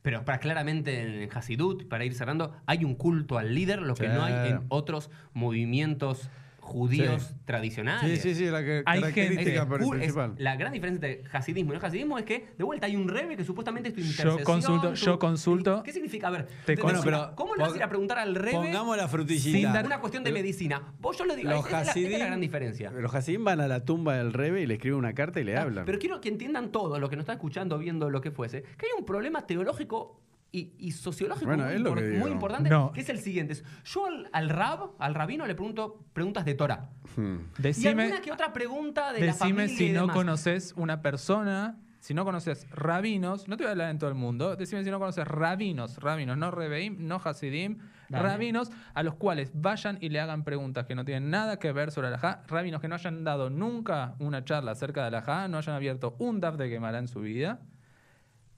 S1: Pero para claramente en Hasidut, para ir cerrando, hay un culto al líder, lo que no hay en otros movimientos judíos
S2: Sí.
S1: tradicionales.
S2: Sí, sí, sí, la que-
S3: Hay
S2: característica
S1: es-
S2: principal.
S1: la gran diferencia entre hasidismo y no hasidismo es que, de vuelta, hay un rebe que supuestamente es tu
S3: Yo
S1: intercesión.
S3: consulto-
S1: tu-
S3: yo consulto-
S1: ¿Qué significa? A ver,
S3: Te
S2: Bueno, pero
S1: ¿cómo le vas a ir a preguntar al rebe
S2: Pongamos la
S3: Sin
S2: frutillita.
S3: dar-
S1: una cuestión de medicina? Vos yo le digo,
S2: Los
S1: es la- es gran diferencia.
S2: Los Hasidim van a la tumba del Rebe y le escriben una carta y le
S1: Ah,
S2: hablan.
S1: Pero quiero que entiendan todo, lo que nos está escuchando, viendo lo que fuese, que hay un problema teológico y, y sociológico
S2: Bueno,
S1: muy, impor- importante,
S3: No.
S1: que es el siguiente. Yo al, al rab, al rabino, le pregunto preguntas de Torah.
S2: Hmm.
S1: y alguna que otra pregunta de la
S3: Decime
S1: familia
S3: si
S1: y
S3: no
S1: demás.
S3: conoces una persona, si no conoces rabinos, no te voy a hablar en todo el mundo, decime si no conoces rabinos, rabinos, no rebeim, no hasidim,
S1: Dale.
S3: rabinos a los cuales vayan y le hagan preguntas que no tienen nada que ver sobre Alajá, rabinos que no hayan dado nunca una charla acerca de Alajá, no hayan abierto un DAF de Gemara en su vida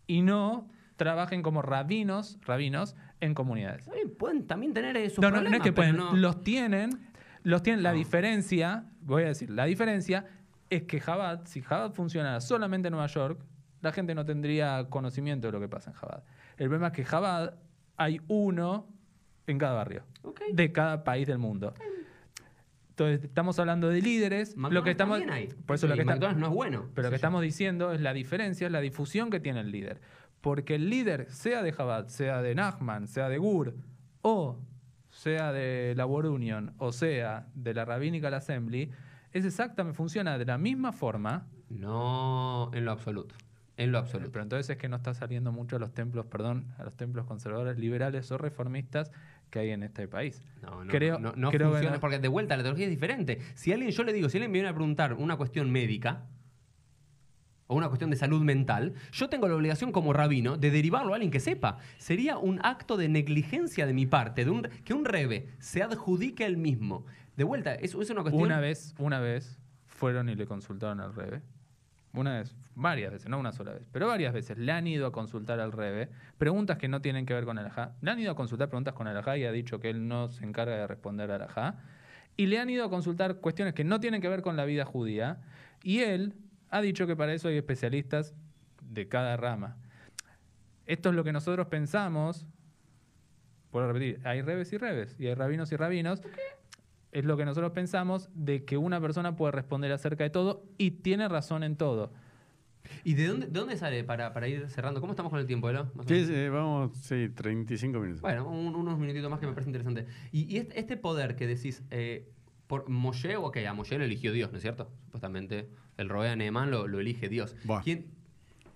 S3: y no trabajen como rabinos, rabinos en comunidades.
S1: Pueden también tener esos
S3: No, no, no
S1: problemas.
S3: es que pueden,
S1: no-
S3: los tienen, los tienen. La
S1: No.
S3: diferencia, voy a decir, la diferencia es que Jabad, si Jabad funcionara solamente en Nueva York, la gente no tendría conocimiento de lo que pasa en Jabad. El problema es que Jabad hay uno en cada barrio, de cada país del mundo. Entonces, estamos hablando de líderes. Lo
S1: McDonald's
S3: que estamos,
S1: también hay.
S3: por eso lo que está-
S1: no es bueno.
S3: pero lo que estamos diciendo es la diferencia, es la difusión que tiene el líder. Porque el líder, sea de Jabad, sea de Nachman, sea de Gur, o sea de la War Union, o sea de la Rabbinical Assembly, es exactamente, funciona de la misma forma,
S1: No, en lo absoluto. En lo absoluto.
S3: pero entonces es que no está saliendo mucho a los templos, perdón, a los templos conservadores, liberales o reformistas que hay en este país.
S1: No, no,
S3: Creo-
S1: no, no
S3: creo que
S1: funciona,
S3: no.
S1: porque de vuelta la teología es diferente. Si alguien, yo le digo, si alguien me viene a preguntar una cuestión médica o una cuestión de salud mental, yo tengo la obligación como rabino de derivarlo a alguien que sepa. Sería un acto de negligencia de mi parte, que un rebe se adjudique el mismo. De vuelta, eso es una cuestión...
S3: Una vez, una vez fueron y le consultaron al Rebe. Una vez, varias veces, no una sola vez, pero varias veces le han ido a consultar al Rebe preguntas que no tienen que ver con el Ajá. Le han ido a consultar preguntas con el Ajá y ha dicho que él no se encarga de responder al Ajá. Y le han ido a consultar cuestiones que no tienen que ver con la vida judía. Y él ha dicho que para eso hay especialistas de cada rama. Esto es lo que nosotros pensamos. Puedo repetir, hay rebes y rebes, y hay rabinos y rabinos es lo que nosotros pensamos de que una persona puede responder acerca de todo y tiene razón en todo.
S1: ¿Y de dónde, de dónde sale para, para ir cerrando? ¿Cómo estamos con el tiempo, Elo?
S2: Sí, vamos, sí, 35 minutos.
S1: Bueno, un- unos minutitos más que me parece interesante. Y, y este, este poder que decís, eh, por Moshe, ok, a Moshe lo eligió Dios, ¿no es cierto? Supuestamente el Roea Neemán lo, lo elige Dios.
S2: Buah.
S1: ¿Quién-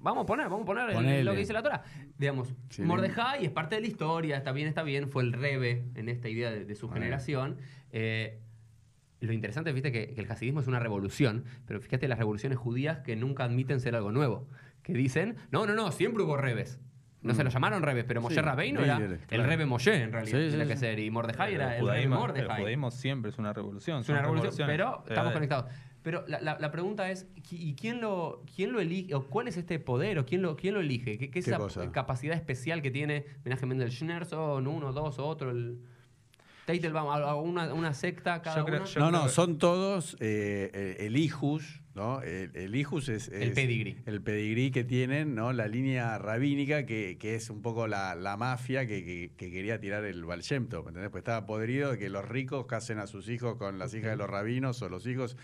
S1: Vamos a poner, vamos a poner
S2: Ponele.
S1: lo que dice la Torah. Digamos,
S2: Sí,
S1: Mordejai es parte de la historia, está bien, está bien, fue el rebe en esta idea de, de su generación. Eh, lo interesante, viste, que, que el hasidismo es una revolución, pero fíjate las revoluciones judías que nunca admiten ser algo nuevo. Que dicen, no, no, no, siempre hubo rebes. No se lo llamaron rebes, pero Moshe
S2: Sí,
S1: Rabbeinu era el rebe Moshe, en realidad,
S2: Sí,
S1: tenía que
S2: sí.
S1: ser. Y Mordejai era el,
S3: el,
S1: rebe
S3: el judaísmo siempre es una revolución.
S1: Es una revolución, pero estamos
S3: Eh,
S1: conectados. Pero la, la- la pregunta es, ¿qui- ¿y quién lo, quién lo elige? ¿O cuál es este poder? ¿O quién lo, quién lo elige? ¿Qué, qué es
S2: ¿Qué
S1: esa
S2: cosa?
S1: capacidad especial que tiene Menachem Mendel Schneerson, uno, dos o otro? El Teitelbaum, una, una secta cada
S3: Yo creo-
S1: una?
S3: yo-
S2: no,
S3: creo
S2: no, son todos eh, el Ijus, ¿no? El, el hijus es,
S1: El pedigrí.
S2: El pedigrí que tienen, ¿no? La línea rabínica, que, que es un poco la, la mafia que, que- que quería tirar el Baal Shem Tov, ¿entendés? Pues estaba podrido de que los ricos casen a sus hijos con las hijas de los rabinos o los hijos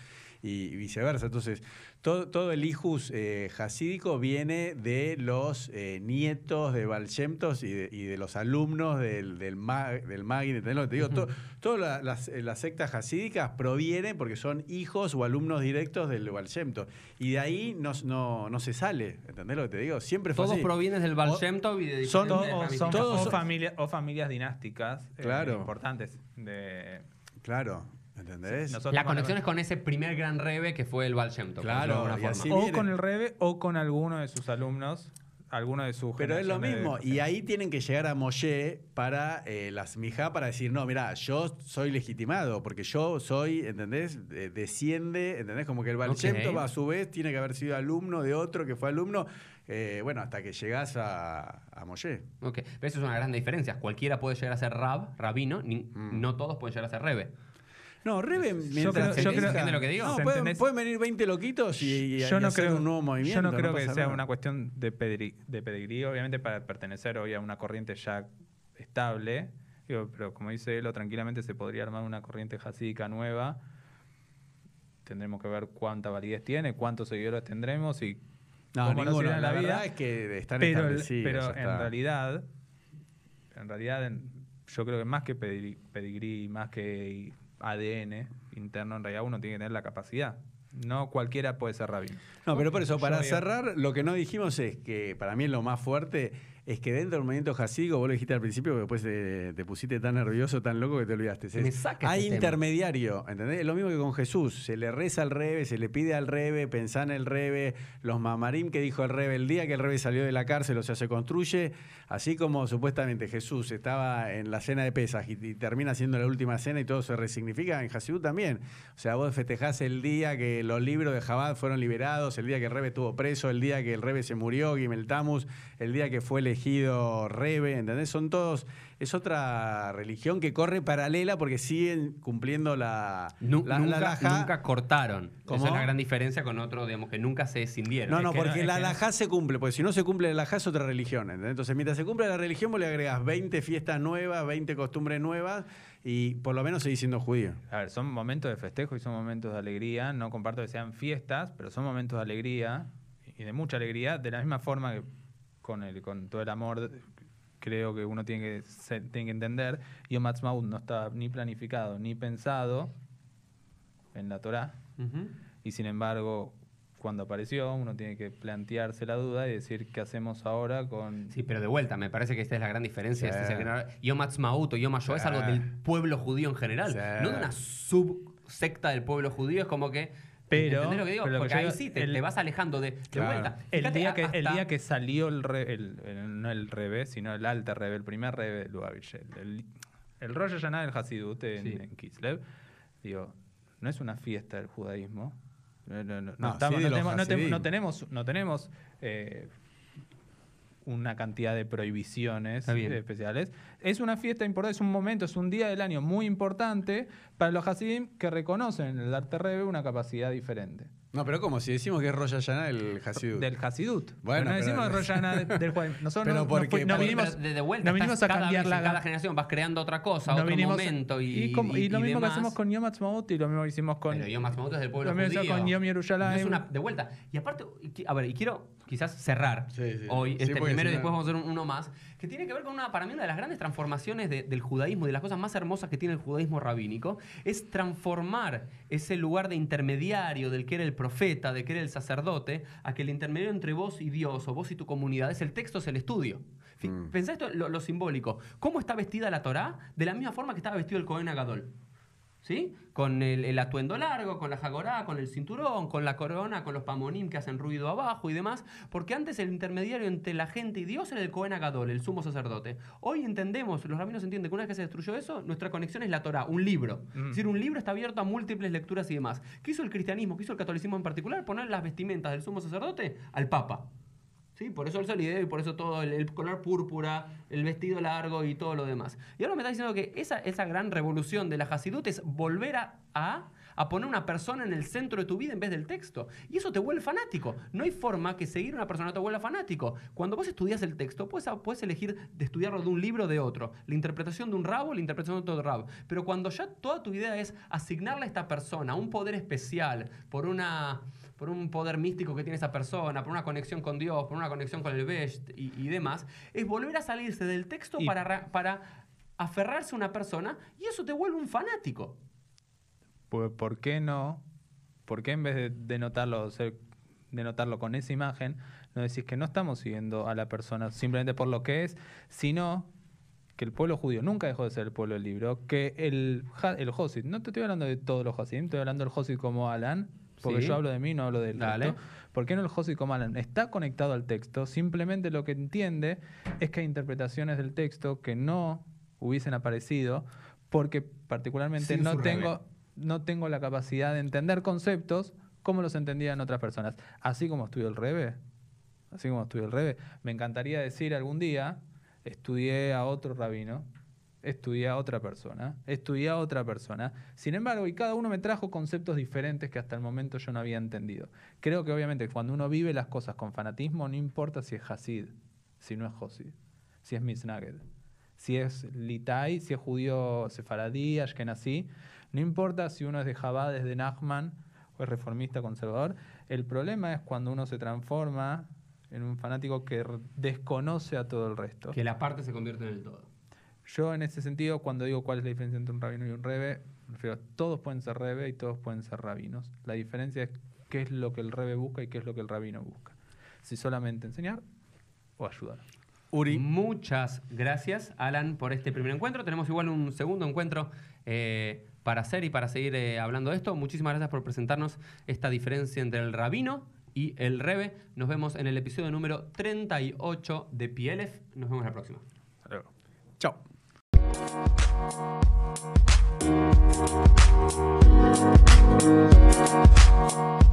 S2: y, viceversa. Entonces, todo, todo el hijus eh, hasídico viene de los eh, nietos de Baal Shem Tov y de, y de los alumnos del, del, ma- del Magid, ¿entendés lo que te digo? To- Todas la- las, eh, las sectas hasídicas provienen porque son hijos o alumnos directos del Baal Shem Tov. Y de ahí no, no, no se sale, ¿entendés lo que te digo? Siempre fue
S1: Todos
S2: así.
S1: provienen del Baal
S2: O-
S1: Shem Tov y de
S2: son-
S3: o, son-
S2: todos
S3: o
S2: son-
S3: familia- o familias dinásticas eh, importantes. De,
S2: Claro, ¿entendés?
S3: Nosotros
S1: La conexión es con ese primer gran rebe que fue el Baal Shem Tov, por
S2: Claro,
S1: decirlo de alguna
S2: y
S1: forma.
S2: así-
S3: o con el Rebe o con alguno de sus alumnos, alguno de sus
S2: Pero es lo
S3: generaciones de-
S2: mismo. Y ahí tienen que llegar a Moshe para eh, las mija para decir, no, mira, yo soy legitimado, porque yo soy, ¿entendés? De- desciende, ¿entendés? Como que el Baal
S1: Ok.
S2: Shem Tov, a su vez tiene que haber sido alumno de otro que fue alumno. eh, bueno, hasta que llegás a, a Moshe.
S1: Ok, pero eso es una gran diferencia. Cualquiera puede llegar a ser rab, rabino, ni-
S2: Mm.
S1: no todos pueden llegar a ser rebe.
S2: No, Rebe, mientras
S3: creo- yo
S2: elija-
S3: creo-
S1: ¿Entiendes lo que digo?
S2: No,
S3: ¿Se
S2: pueden, venir 20 loquitos y, y-
S3: yo
S2: y
S3: no
S2: hacer
S3: creo,
S2: un nuevo movimiento.
S3: yo no creo que sea
S2: nada.
S3: una cuestión de, pedri- de pedigrí, obviamente para pertenecer hoy a una corriente ya estable, digo, pero como dice Elo, tranquilamente se podría armar una corriente jasídica nueva. Tendremos que ver cuánta validez tiene, cuántos seguidores tendremos y
S2: No,
S3: cómo
S2: ninguno. La,
S3: la
S2: verdad
S3: vida.
S2: es que están
S3: pero, el-
S2: establecidos.
S3: pero en
S2: está.
S3: realidad, en realidad, en- yo creo que más que pedigrí, pedigrí, más que ADN interno, en realidad uno tiene que tener la capacidad. No cualquiera puede ser rabino.
S2: No, pero por eso, para cerrar, lo que no dijimos es que para mí es lo más fuerte es que dentro del movimiento jasídico, vos lo dijiste al principio, que después te, te pusiste tan nervioso, tan loco que te olvidaste.
S1: Me saca
S2: hay
S1: ese tema.
S2: intermediario, ¿entendés? Es lo mismo que con Jesús. Se le reza al rebe, se le pide al rebe, pensá en el rebe, los mamarim que dijo el rebe el día que el rebe salió de la cárcel, o sea, se construye, así como supuestamente Jesús estaba en la cena de Pesas y, y termina siendo la última cena y todo se resignifica, en Hasidú también. O sea, vos festejás el día que los libros de Jabad fueron liberados, el día que el rebe estuvo preso, el día que el rebe se murió, Gimel Tammuz, el día que fue elegido rebe, ¿entendés? Son todos, es otra religión que corre paralela porque siguen cumpliendo la,
S1: Nu-
S2: la, la
S1: nunca,
S2: halajá.
S1: nunca cortaron.
S2: ¿Cómo?
S1: Esa es la gran diferencia con otro, digamos, que nunca se escindieron.
S2: No, no,
S3: Es que no-
S2: porque la
S3: no-
S2: halajá se cumple, porque si no se cumple la halajá es otra religión. ¿entendés? Entonces, mientras se cumple la religión, vos le agregás 20 fiestas nuevas, 20 costumbres nuevas y por lo menos seguís siendo judío.
S3: A ver, son momentos de festejo y son momentos de alegría. No comparto que sean fiestas, pero son momentos de alegría y de mucha alegría. De la misma forma que con, el, con todo el amor, creo que uno tiene que, se- tiene que entender. Yom Ha'atzmaut no está ni planificado ni pensado en la Torá. Y sin embargo, cuando apareció, uno tiene que plantearse la duda y decir qué hacemos ahora con...
S1: Sí, pero de vuelta, me parece que esta es la gran diferencia.
S2: Sí.
S1: Este es el gran- Yom Ha'atzmaut o Yom es
S2: Sí.
S1: algo del pueblo judío en general,
S2: Sí.
S1: no de una subsecta del pueblo judío. Es como que.
S3: Pero-
S1: ¿Entendés lo que digo?
S3: pero lo que
S1: Porque
S3: yo
S1: ahí
S3: digo,
S1: sí te,
S3: el-
S1: te vas alejando de, de
S2: Claro.
S1: vuelta.
S3: El día, que, el
S1: hasta-
S3: día que salió el, re- el, el- no el rebe, sino el alter rebe, el primer rebe de Lubavitch, el, el, el Rosh Hashanah del Hasidut en,
S1: Sí.
S3: en Kislev, digo, no es una fiesta del judaísmo. No, no, no, no
S2: No,
S3: estamos-
S2: sí de
S3: no
S2: los
S3: tenemos, no tenemos, no tenemos eh, una cantidad de prohibiciones especiales. Es una fiesta importante, es un momento, es un día del año muy importante para los Hasidim que reconocen en el Alter Rebe una capacidad diferente.
S2: No, pero como si decimos que es Rosh Hashanah el Hasidut.
S3: Del Hasidut.
S2: Bueno,
S3: Pero no
S2: pero-
S3: decimos Rosh Hashanah de- del jueves. Nosotros
S2: Pero
S3: no, no
S2: porque-
S3: no
S2: porque-
S3: vinimos,
S1: pero de, vuelta,
S3: no vinimos a
S1: cada
S3: cambiar la
S1: cada generación vas creando otra cosa,
S3: no
S1: otro momento y,
S3: y, como- y lo
S1: y
S3: mismo que
S1: demás.
S3: hacemos con Yom Ha'atzmaut y lo mismo que hicimos con
S1: Pero Yom Ha'atzmaut es del pueblo
S3: lo que
S1: judío.
S3: con Yom Yerushalayim.
S1: No es una, de vuelta. Y aparte, y a ver, y quiero quizás cerrar
S2: Sí, sí.
S1: hoy
S2: Sí,
S1: este primero y después vamos a hacer un- uno más, que tiene que ver con una, para mí, una de las grandes transformaciones de- del judaísmo y de las cosas más hermosas que tiene el judaísmo rabínico, es transformar ese lugar de intermediario del que era el profeta, de que era el sacerdote, a que el intermediario entre vos y Dios, o vos y tu comunidad, es el texto, es el estudio.
S2: Mm.
S1: Pensá esto, lo, lo simbólico. ¿Cómo está vestida la Torá? De la misma forma que estaba vestido el Cohen Agadol. ¿Sí? Con el, el atuendo largo, con la jagorá, con el cinturón, con la corona, con los pamonim que hacen ruido abajo y demás. Porque antes el intermediario entre la gente y Dios era el Cohen Agadol, el sumo sacerdote. Hoy entendemos, los rabinos entienden que una vez que se destruyó eso, nuestra conexión es la Torá, un libro.
S3: Mm.
S1: Es decir, un libro está abierto a múltiples lecturas y demás. ¿Qué hizo el cristianismo? ¿Qué hizo el catolicismo en particular? Poner las vestimentas del sumo sacerdote al papa. ¿Sí? Por eso el solideo y por eso todo el, color púrpura, el vestido largo y todo lo demás. Y ahora me está diciendo que esa, esa gran revolución de la Hasidut es volver a, a, poner una persona en el centro de tu vida en vez del texto. Y eso te vuelve fanático. No hay forma que seguir una persona te vuelva fanático. Cuando vos estudias el texto, puedes, puedes elegir de estudiarlo de un libro o de otro. La interpretación de un rabo, la interpretación de otro rabo. Pero cuando ya toda tu idea es asignarle a esta persona un poder especial por una por un poder místico que tiene esa persona, por una conexión con Dios, por una conexión con el Best y, y demás, es volver a salirse del texto
S3: Y-
S1: para, ra- para aferrarse a una persona y eso te vuelve un fanático.
S3: Pues, ¿Por qué no? ¿Por qué en vez de denotarlo, ser- denotarlo con esa imagen, no decís que no estamos siguiendo a la persona simplemente por lo que es, sino que el pueblo judío nunca dejó de ser el pueblo del libro, que el, el Josid, no te estoy hablando de todos los Hasidim, estoy hablando del Josid como Alan, porque
S1: Sí.
S3: yo hablo de mí, no hablo del
S1: Dale.
S3: resto. ¿Por qué no el Josid como Alan? Está conectado al texto, simplemente lo que entiende es que hay interpretaciones del texto que no hubiesen aparecido, porque particularmente
S1: Sin
S3: no tengo,
S1: rebe.
S3: no tengo la capacidad de entender conceptos como los entendían otras personas. Así como estudio el Rebe, así como estudio el Rebe, me encantaría decir algún día, estudié a otro rabino, estudié a otra persona, estudié a otra persona. Sin embargo, y cada uno me trajo conceptos diferentes que hasta el momento yo no había entendido. Creo que obviamente cuando uno vive las cosas con fanatismo, no importa si es Hasid, si no es Josid, si es Misnaged, si es Litai, si es judío sefaradí, ashkenazí, no importa si uno es de Jabad, es de Nachman o es reformista conservador, el problema es cuando uno se transforma en un fanático que desconoce a todo el resto.
S1: Que la parte se convierte en el todo.
S3: Yo en ese sentido, cuando digo cuál es la diferencia entre un rabino y un rebe, me refiero a todos pueden ser rebe y todos pueden ser rabinos. La diferencia es qué es lo que el rebe busca y qué es lo que el rabino busca. Si solamente enseñar o ayudar.
S2: Uri.
S1: Muchas gracias, Alan, por este primer encuentro. Tenemos igual un segundo encuentro eh, para hacer y para seguir eh, hablando de esto. Muchísimas gracias por presentarnos esta diferencia entre el rabino y el rebe. Nos vemos en el episodio número 38 de PLF. Nos vemos la próxima.
S3: Hasta luego.
S2: Chao. Thank